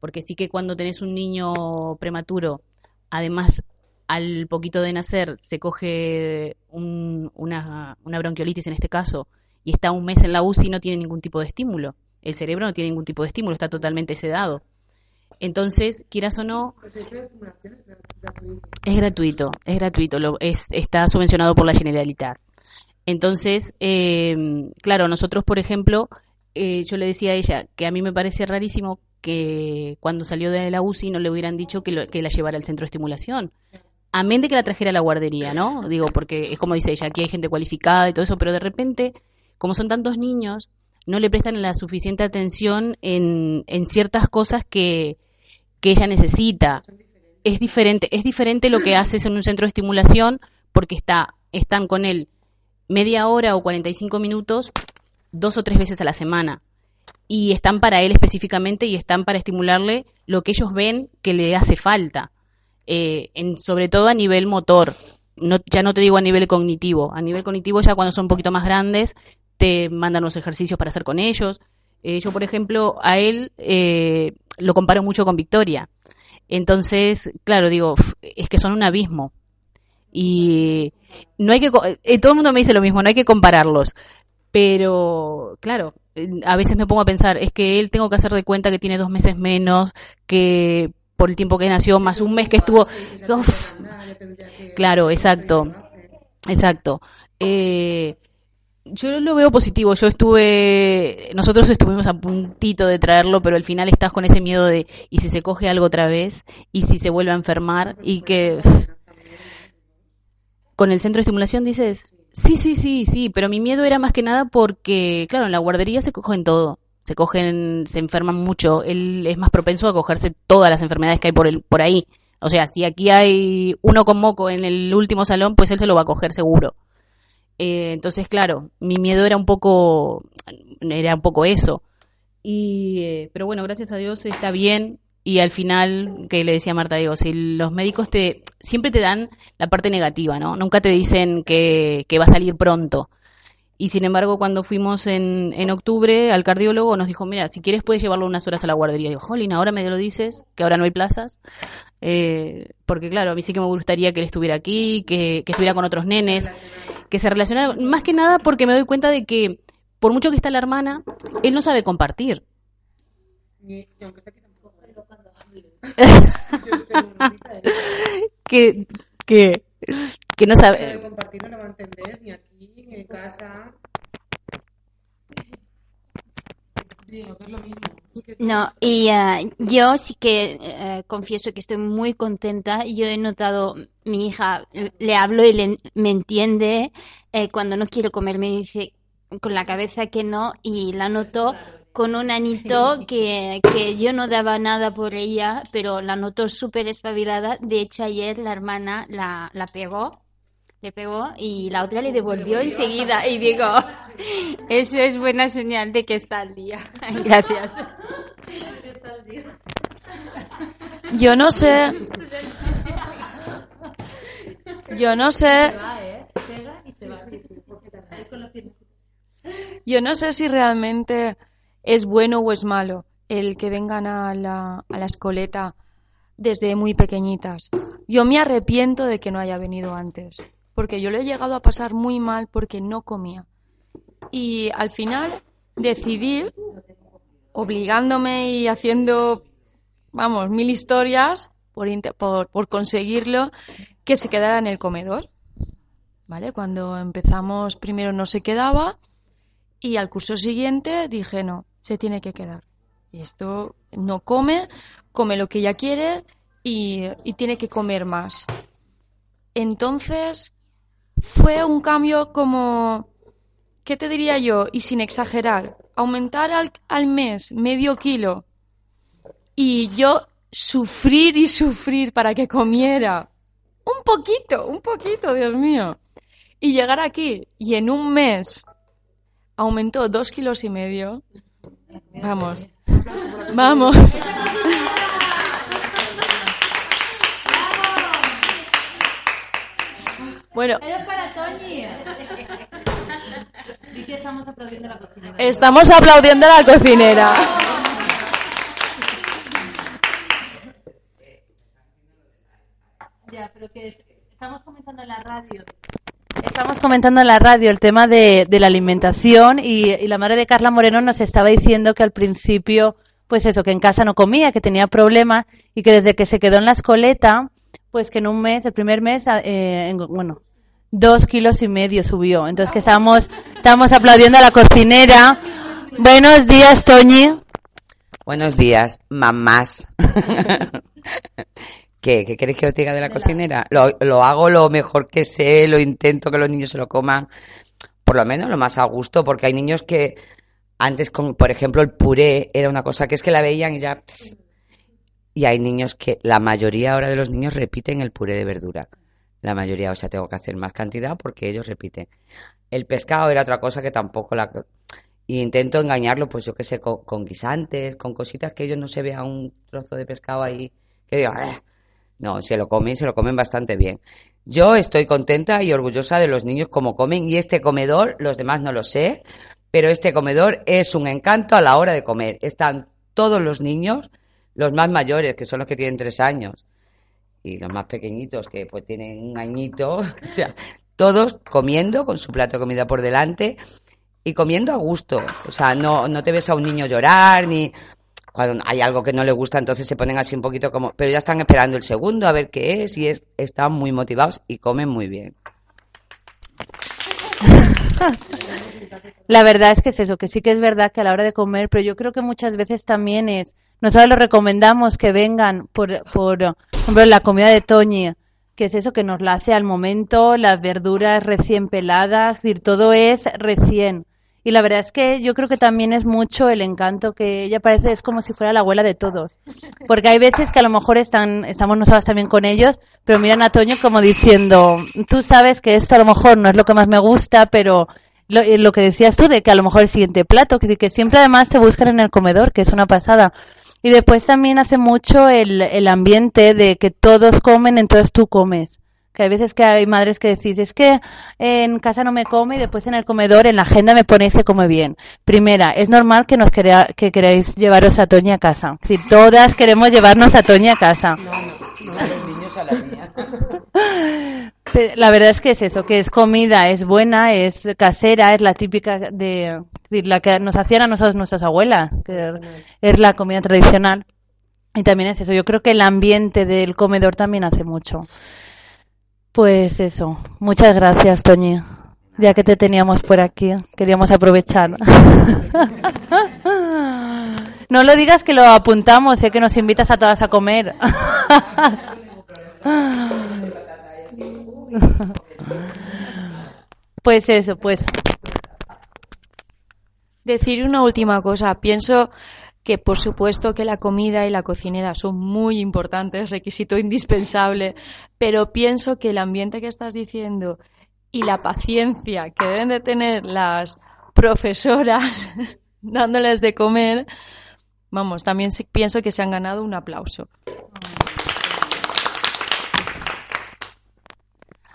Porque sí que cuando tenés un niño prematuro, además al poquito de nacer se coge un- una, una bronquiolitis en este caso y está un mes en la UCI no tiene ningún tipo de estímulo. El cerebro no tiene ningún tipo de estímulo, está totalmente sedado. Entonces, quieras o no, es gratuito, es gratuito, lo, es, está subvencionado por la Generalitat. Entonces, eh, claro, nosotros, por ejemplo, eh, yo le decía a ella que a mí me parece rarísimo que cuando salió de la UCI no le hubieran dicho que, lo- que la llevara al centro de estimulación. Amén de que la trajera a la guardería, ¿no? Digo, porque es como dice ella, aquí hay gente cualificada y todo eso, pero de repente, como son tantos niños, no le prestan la suficiente atención en, en ciertas cosas que, que ella necesita. Es diferente, es diferente lo que haces en un centro de estimulación porque está, están con él media hora o 45 minutos dos o tres veces a la semana. Y están para él específicamente y están para estimularle lo que ellos ven que le hace falta. Eh, sobre todo a nivel motor. Ya no te digo a nivel cognitivo. A nivel cognitivo ya cuando son un poquito más grandes te mandan los ejercicios para hacer con ellos. Eh, yo, por ejemplo, a él eh, lo comparo mucho con Victoria. Entonces, claro, digo, "Uf, es que son un abismo. Y no hay que, eh, todo el mundo me dice lo mismo, no hay que compararlos. Pero, claro, eh, a veces me pongo a pensar, es que él tengo que hacer de cuenta que tiene dos meses menos, que por el tiempo que nació, más un mes que estuvo. Uf. Claro, exacto. Exacto. Eh, yo lo veo positivo. Yo estuve, nosotros estuvimos a puntito de traerlo, pero al final estás con ese miedo de, ¿y si se coge algo otra vez? ¿Y si se vuelve a enfermar? Y que... ¿Con el centro de estimulación dices? Sí, sí, sí, sí, pero mi miedo era más que nada porque, claro, en la guardería se cogen todo. Se cogen, se enferman mucho. Él es más propenso a cogerse todas las enfermedades que hay por, el, por ahí. O sea, si aquí hay uno con moco en el último salón, pues él se lo va a coger seguro. Eh, entonces, claro, mi miedo era un poco, era un poco eso. Y, eh, pero bueno, gracias a Dios está bien. Y al final, que le decía Marta, digo, si los médicos te, siempre te dan la parte negativa, ¿no? Nunca te dicen que, que va a salir pronto. Y sin embargo, cuando fuimos en, en octubre al cardiólogo, nos dijo, mira, si quieres puedes llevarlo unas horas a la guardería. Y digo, jolín, ahora me lo dices, que ahora no hay plazas. Eh, porque claro, a mí sí que me gustaría que él estuviera aquí, que, que estuviera con otros nenes, que se relacionara, más que nada porque me doy cuenta de que, por mucho que está la hermana, él no sabe compartir. que, que, que no sabe. compartir no lo va a entender ni aquí en casa. Digo que es lo mismo. Es que No, y eh, yo sí que eh, confieso que estoy muy contenta. Yo he notado, mi hija, l- le hablo y le- me entiende. eh, cuando no quiero comer me dice con la cabeza que no y la noto con un anito que, que yo no daba nada por ella, pero la noto súper espabilada. De hecho, ayer la hermana la, la pegó, le pegó y la otra le devolvió enseguida. Y digo, eso es buena señal de que está al día. Gracias. Yo no sé. Yo no sé. Yo no sé si realmente es bueno o es malo el que vengan a la, a la escoleta desde muy pequeñitas. Yo me arrepiento de que no haya venido antes, porque yo lo he llegado a pasar muy mal porque no comía. Y al final decidí, obligándome y haciendo, vamos, mil historias por, por, por conseguirlo, que se quedara en el comedor. ¿Vale? Cuando empezamos primero no se quedaba y al curso siguiente dije no, se tiene que quedar. Y esto no come, come lo que ella quiere y, y tiene que comer más. Entonces fue un cambio como, ¿qué te diría yo? Y sin exagerar, aumentar al, al mes medio kilo y yo sufrir y sufrir para que comiera un poquito, un poquito, Dios mío. Y llegar aquí y en un mes aumentó dos kilos y medio. Vamos, vamos. Bueno, estamos aplaudiendo a la cocinera. estamos aplaudiendo a la cocinera. Ya, pero que estamos comentando en la radio. Estamos comentando en la radio el tema de, de la alimentación y, y la madre de Carla Moreno nos estaba diciendo que al principio, pues eso, que en casa no comía, que tenía problemas y que desde que se quedó en la escoleta, pues que en un mes, el primer mes, eh, en- bueno, dos kilos y medio subió. Entonces que estábamos, estábamos aplaudiendo a la cocinera. Buenos días, Toñi. Buenos días, mamás. ¿Qué, ¿Qué queréis que os diga de la cocinera? Lo, lo hago lo mejor que sé, lo intento que los niños se lo coman, por lo menos lo más a gusto, porque hay niños que antes, con, por ejemplo, el puré era una cosa que es que la veían y ya... pss. Y hay niños que, la mayoría ahora de los niños repiten el puré de verdura. La mayoría, o sea, tengo que hacer más cantidad porque ellos repiten. El pescado era otra cosa que tampoco la... Y intento engañarlo, pues yo qué sé, con, con guisantes, con cositas que ellos no se vean un trozo de pescado ahí, que digan, "Ah". no, se lo comen, se lo comen bastante bien. Yo estoy contenta y orgullosa de los niños como comen y este comedor, los demás no lo sé, pero este comedor es un encanto a la hora de comer. Están todos los niños, los más mayores, que son los que tienen tres años, y los más pequeñitos, que pues tienen un añito, o sea, todos comiendo con su plato de comida por delante y comiendo a gusto. O sea, no, no te ves a un niño llorar ni cuando hay algo que no le gusta, entonces se ponen así un poquito como, pero ya están esperando el segundo a ver qué es y es, están muy motivados y comen muy bien. La verdad es que es eso, que sí que es verdad que a la hora de comer, pero yo creo que muchas veces también es, nosotros les recomendamos que vengan por, por, ejemplo, la comida de Toñi, que es eso que nos la hace al momento, las verduras recién peladas, es decir, todo es recién. Y la verdad es que yo creo que también es mucho el encanto que ella parece, es como si fuera la abuela de todos. Porque hay veces que a lo mejor están, estamos nosotras también con ellos, pero miran a Toño como diciendo, tú sabes que esto a lo mejor no es lo que más me gusta, pero lo, eh, lo que decías tú de que a lo mejor el siguiente plato, que, que siempre además te buscan en el comedor, que es una pasada. Y después también hace mucho el, el ambiente de que todos comen, entonces tú comes. Que hay veces que hay madres que decís, es que en casa no me come y después en el comedor, en la agenda me ponéis que come bien. Primera, es normal que nos querea, que queráis llevaros a Toña a casa. Todas queremos llevarnos a Toña a casa. los niños a la mía. La verdad es que es eso, que es comida, es buena, es casera, es la típica de, de la que nos hacían a nosotros nuestras abuelas, que es la comida tradicional. Y también es eso, yo creo que el ambiente del comedor también hace mucho. Pues eso, muchas gracias, Toñi. Ya que te teníamos por aquí, queríamos aprovechar. No lo digas que lo apuntamos, sé que nos invitas a todas a comer. Pues eso, pues Decir una última cosa. Pienso que, por supuesto, que la comida y la cocinera son muy importantes, requisito indispensable, pero pienso que el ambiente que estás diciendo y la paciencia que deben de tener las profesoras dándoles de comer, vamos, también pienso que se han ganado un aplauso.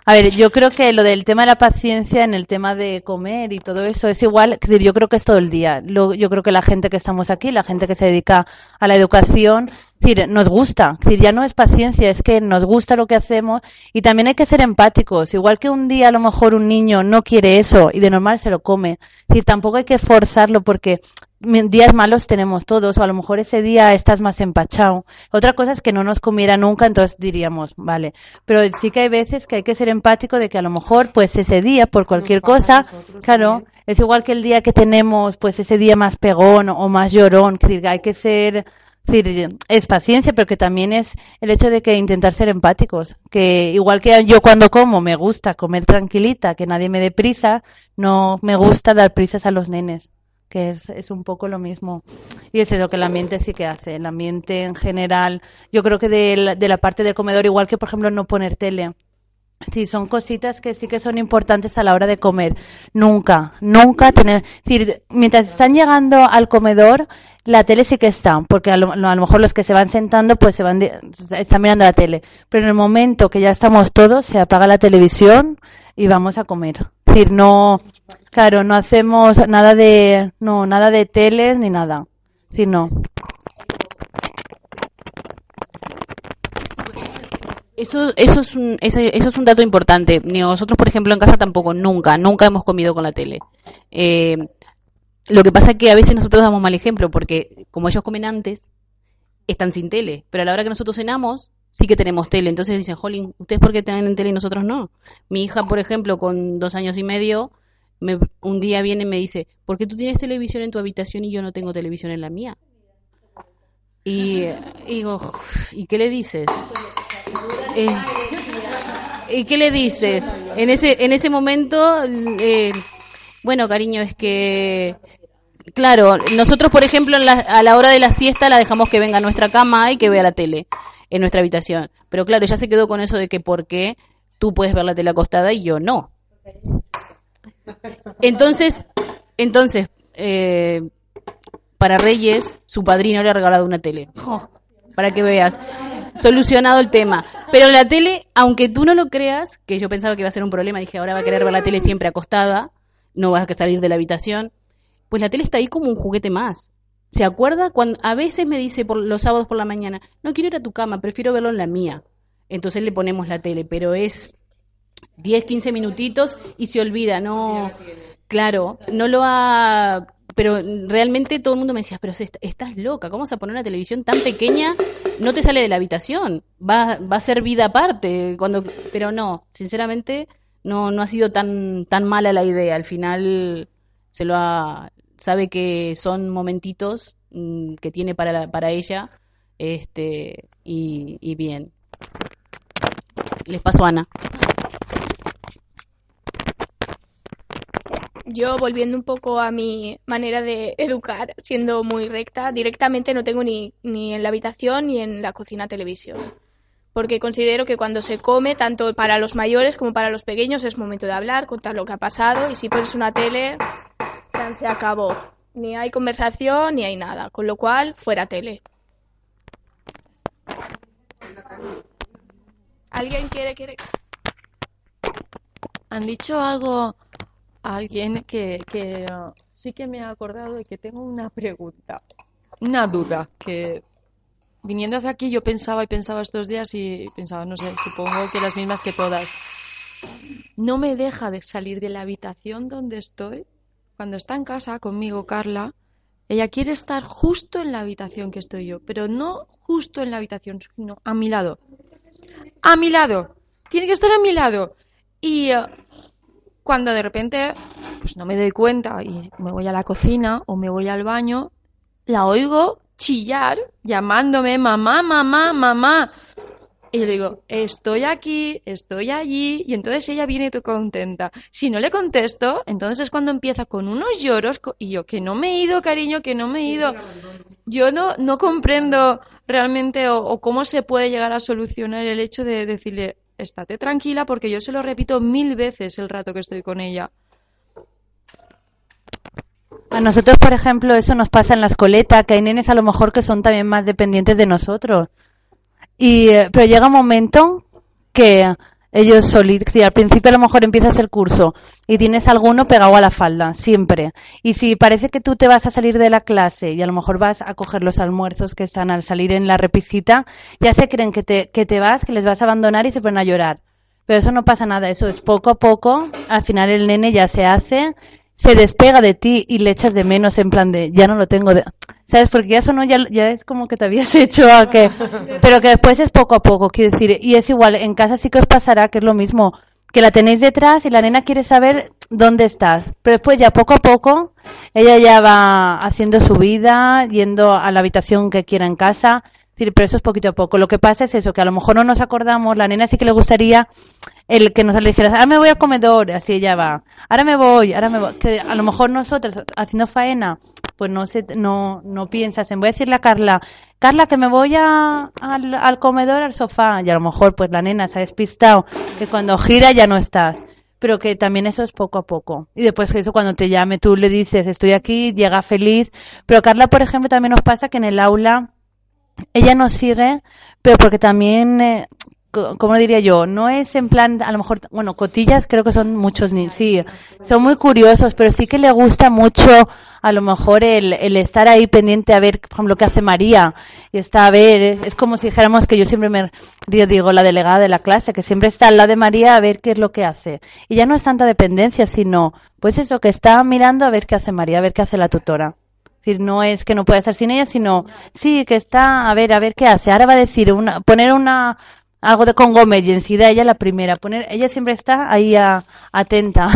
A ver, yo creo que lo del tema de la paciencia en el tema de comer y todo eso es igual, yo creo que es todo el día. Yo creo que la gente que estamos aquí, la gente que se dedica a la educación, es decir, nos gusta. Es decir, ya no es paciencia, es que nos gusta lo que hacemos y también hay que ser empáticos. Igual que un día a lo mejor un niño no quiere eso y de normal se lo come. Es decir, tampoco hay que forzarlo porque días malos tenemos todos, o a lo mejor ese día estás más empachado. Otra cosa es que no nos comiera nunca, entonces diríamos, vale. Pero sí que hay veces que hay que ser empático de que a lo mejor, pues ese día, por cualquier cosa, claro, es igual que el día que tenemos, pues ese día más pegón o más llorón, es decir, hay que ser, es decir, es paciencia, pero que también es el hecho de que intentar ser empáticos. Que igual que yo cuando como me gusta comer tranquilita, que nadie me dé prisa, no me gusta dar prisas a los nenes. Es que es, es un poco lo mismo. Y es eso que el ambiente sí que hace, el ambiente en general. Yo creo que de la, de la parte del comedor, igual que por ejemplo no poner tele. Sí, son cositas que sí que son importantes a la hora de comer. Nunca, nunca tener. Es decir, mientras están llegando al comedor, la tele sí que está, porque a lo, a lo mejor los que se van sentando, pues se van, de- están mirando la tele. Pero en el momento que ya estamos todos, se apaga la televisión y vamos a comer. Es decir, no, claro, no hacemos nada de, no, nada de teles ni nada. Sí, no. Eso, eso, es un, eso es un dato importante. Nosotros, por ejemplo, en casa tampoco, nunca, nunca hemos comido con la tele. Eh, lo que pasa es que a veces nosotros damos mal ejemplo, porque como ellos comen antes, están sin tele. Pero a la hora que nosotros cenamos, sí que tenemos tele. Entonces dicen, Jolín, ¿ustedes por qué tienen tele y nosotros no? Mi hija, por ejemplo, con dos años y medio, me- un día viene y me dice, ¿por qué tú tienes televisión en tu habitación y yo no tengo televisión en la mía? Y, y digo, ¿y qué le dices? Eh, ¿Y qué le dices? En ese, en ese momento, eh, bueno, cariño, es que, claro, nosotros, por ejemplo, en a la hora de la siesta la dejamos que venga a nuestra cama y que vea la tele en nuestra habitación. Pero claro, ella se quedó con eso de que por qué tú puedes ver la tele acostada y yo no. Entonces, entonces, eh, para Reyes, su padrino le ha regalado una tele. Para que veas. Solucionado el tema. Pero la tele, aunque tú no lo creas, que yo pensaba que iba a ser un problema, dije, ahora va a querer ver la tele siempre acostada, no vas a salir de la habitación. Pues la tele está ahí como un juguete más. ¿Se acuerda? Cuando a veces me dice por los sábados por la mañana, no quiero ir a tu cama, prefiero verlo en la mía. Entonces le ponemos la tele, pero es 10, 15 minutitos y se olvida, no, claro, no lo ha, pero realmente todo el mundo me decía, pero est- estás loca, ¿cómo vas a poner una televisión tan pequeña? No te sale de la habitación, va, va a ser vida aparte, cuando, pero no, sinceramente no, no ha sido tan, tan mala la idea, al final se lo ha, sabe que son momentitos mm, que tiene para, la- para ella, este, y, bien. Les paso Ana. Yo, volviendo un poco a mi manera de educar, siendo muy recta, directamente no tengo ni, ni en la habitación ni en la cocina televisión. Porque considero que cuando se come, tanto para los mayores como para los pequeños, es momento de hablar, contar lo que ha pasado. Y si pones una tele, se, acabó. Ni hay conversación ni hay nada. Con lo cual, fuera tele. ¿Alguien quiere, quiere? Han dicho algo alguien que, que uh, sí que me ha acordado de que tengo una pregunta, una duda, que viniendo hacia aquí yo pensaba y pensaba estos días y pensaba, no sé, supongo que las mismas que todas. No me deja de salir de la habitación donde estoy. Cuando está en casa conmigo, Carla, ella quiere estar justo en la habitación que estoy yo, pero no justo en la habitación, sino a mi lado. A mi lado. Tiene que estar a mi lado. Y eh, cuando de repente, pues no me doy cuenta y me voy a la cocina o me voy al baño, la oigo chillar, llamándome mamá, mamá, mamá. Y le digo, estoy aquí, estoy allí, y entonces ella viene todo contenta. Si no le contesto, entonces es cuando empieza con unos lloros, y yo, que no me he ido, cariño, que no me he ido. Yo no, no comprendo realmente o cómo se puede llegar a solucionar el hecho de decirle, estate tranquila, porque yo se lo repito mil veces el rato que estoy con ella. A nosotros, por ejemplo, eso nos pasa en la escoleta, que hay nenes a lo mejor que son también más dependientes de nosotros. Y, eh, pero llega un momento que ellos solitos, al principio a lo mejor empiezas el curso y tienes alguno pegado a la falda, siempre. Y si parece que tú te vas a salir de la clase y a lo mejor vas a coger los almuerzos que están al salir en la repisita, ya se creen que te, que te vas, que les vas a abandonar y se ponen a llorar. Pero eso no pasa nada, eso es poco a poco, al final el nene ya se hace, se despega de ti y le echas de menos en plan de, ya no lo tengo de... ¿Sabes? Porque ya eso no, ya, ya es como que te habías hecho a que... Pero que después es poco a poco, quiero decir, y es igual, en casa sí que os pasará que es lo mismo, que la tenéis detrás y la nena quiere saber dónde estás. Pero después ya poco a poco, ella ya va haciendo su vida, yendo a la habitación que quiera en casa, pero eso es poquito a poco. Lo que pasa es eso, que a lo mejor no nos acordamos, la nena sí que le gustaría el que nos le dijera, ahora me voy al comedor, así ella va, ahora me voy, ahora me voy, que a lo mejor nosotros haciendo faena, pues no se, no, no piensas en, voy a decirle a Carla, Carla que me voy a, al, comedor, al sofá, y a lo mejor pues la nena se ha despistado, que cuando gira ya no estás pero que también eso es poco a poco. Y después eso cuando te llame tú le dices estoy aquí, llega feliz. Pero Carla, por ejemplo, también nos pasa que en el aula ella nos sigue, pero porque también, eh, ¿cómo diría yo? No es en plan, a lo mejor, bueno, cotillas creo que son muchos sí, son muy curiosos, pero sí que le gusta mucho a lo mejor el, estar ahí pendiente a ver, por ejemplo, lo que hace María, y está a ver, es como si dijéramos que yo siempre me yo digo la delegada de la clase, que siempre está al lado de María a ver qué es lo que hace. Y ya no es tanta dependencia, sino, pues eso, que está mirando a ver qué hace María, a ver qué hace la tutora. Decir, no es que no pueda estar sin ella, sino sí que está a ver a ver qué hace. Ahora va a decir una, poner una algo de Congo Emergency, de ella la primera. Poner, ella siempre está ahí a- atenta.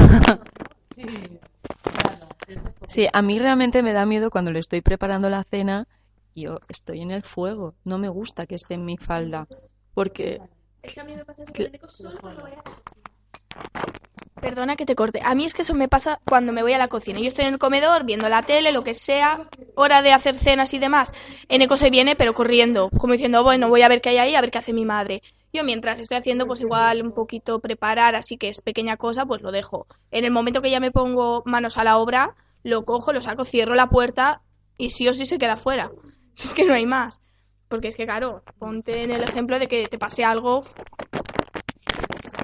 Sí, a mí realmente me da miedo cuando le estoy preparando la cena. Yo estoy en el fuego. No me gusta que esté en mi falda. Porque. Es que a mí me pasa eso que le solo cuando voy a... Perdona que te corte. A mí es que eso me pasa cuando me voy a la cocina. Yo estoy en el comedor viendo la tele, lo que sea, hora de hacer cenas y demás. Eneco se viene, pero corriendo, como diciendo, bueno, voy a ver qué hay ahí, a ver qué hace mi madre. Yo mientras estoy haciendo, pues igual un poquito preparar, así que es pequeña cosa, pues lo dejo. En el momento que ya me pongo manos a la obra, lo cojo, lo saco, cierro la puerta y sí o sí se queda fuera. Es que no hay más. Porque es que, claro, ponte en el ejemplo de que te pase algo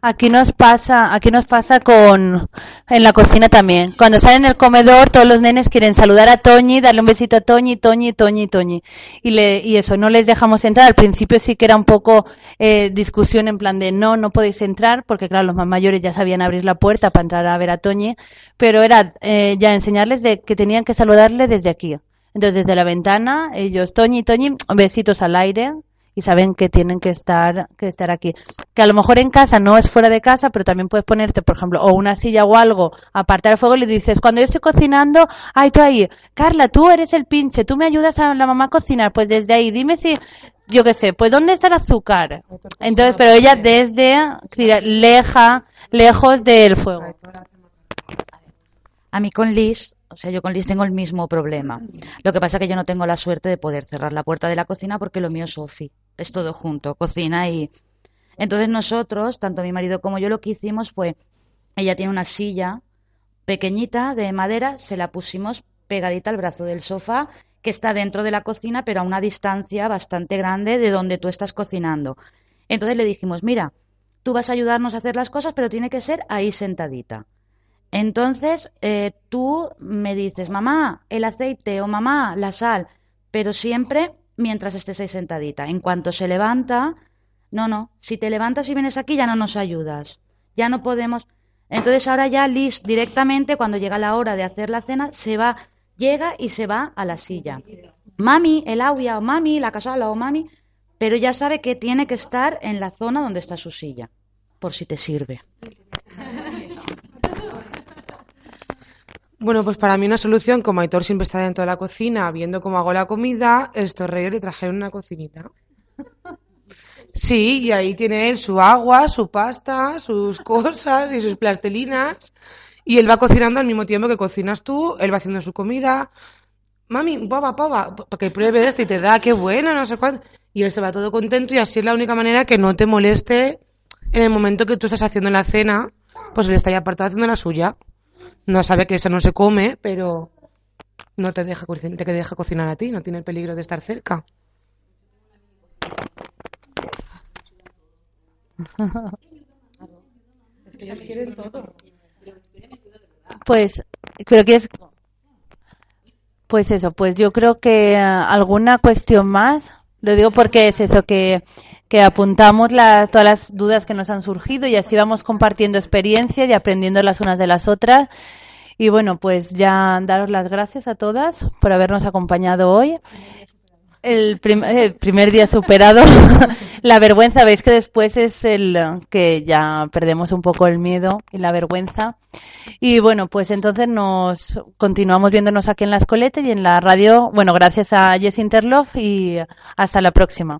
Aquí nos pasa, aquí nos pasa con en la cocina también. Cuando salen del comedor, todos los nenes quieren saludar a Toñi, darle un besito a Toñi, Toñi, Toñi, Toñi. Y le, y eso, no les dejamos entrar. Al principio sí que era un poco eh, discusión en plan de no, no podéis entrar, porque claro, los más mayores ya sabían abrir la puerta para entrar a ver a Toñi, pero era eh, ya enseñarles de que tenían que saludarle desde aquí. Entonces, desde la ventana, ellos, Toñi, Toñi, besitos al aire, y saben que tienen que estar que estar aquí. Que a lo mejor en casa no es fuera de casa, pero también puedes ponerte, por ejemplo, o una silla o algo, apartar el fuego y le dices, cuando yo estoy cocinando, ay, tú ahí, Carla, tú eres el pinche, tú me ayudas a la mamá a cocinar, pues desde ahí, dime si, yo qué sé, pues ¿dónde está el azúcar? Entonces, pero ella desde, leja, lejos del fuego. A mí con Liz, o sea, yo con Liz tengo el mismo problema. Lo que pasa es que yo no tengo la suerte de poder cerrar la puerta de la cocina porque lo mío es Sofi. Es todo junto, cocina y... Entonces nosotros, tanto mi marido como yo, lo que hicimos fue, ella tiene una silla pequeñita de madera, se la pusimos pegadita al brazo del sofá, que está dentro de la cocina, pero a una distancia bastante grande de donde tú estás cocinando. Entonces le dijimos, mira, tú vas a ayudarnos a hacer las cosas, pero tiene que ser ahí sentadita. Entonces, eh, tú me dices, mamá, el aceite o mamá, la sal, pero siempre mientras estés ahí sentadita. En cuanto se levanta, no, no, si te levantas y vienes aquí ya no nos ayudas. Ya no podemos. Entonces ahora ya Liz directamente, cuando llega la hora de hacer la cena, se va, llega y se va a la silla. Mami, el auya, o mami, la casola, o mami, pero ya sabe que tiene que estar en la zona donde está su silla, por si te sirve. Bueno, pues para mí una solución, como Aitor siempre está dentro de la cocina viendo cómo hago la comida, estos reyes le trajeron una cocinita. Sí, y ahí tiene él su agua, su pasta, sus cosas y sus plastelinas. Y él va cocinando al mismo tiempo que cocinas tú, él va haciendo su comida. Mami, pava, pava, para que pruebe esto y te da, qué bueno, no sé cuánto. Y él se va todo contento y así es la única manera que no te moleste en el momento que tú estás haciendo la cena, pues él está ahí apartado haciendo la suya. No sabe que esa no se come, pero no te deja, te deja cocinar a ti, no tiene el peligro de estar cerca. Es que ellas quieren todo. Pues, pero quieres, pues eso, pues yo creo que eh, alguna cuestión más, lo digo porque es eso que, que apuntamos todas las dudas que nos han surgido y así vamos compartiendo experiencias y aprendiendo las unas de las otras. Y bueno, pues ya daros las gracias a todas por habernos acompañado hoy. El, el primer día superado, la vergüenza, veis que después es el eh, que ya perdemos un poco el miedo y la vergüenza. Y bueno, pues entonces nos continuamos viéndonos aquí en la Escoleta y en la radio. Bueno, gracias a Jess Interloff y hasta la próxima.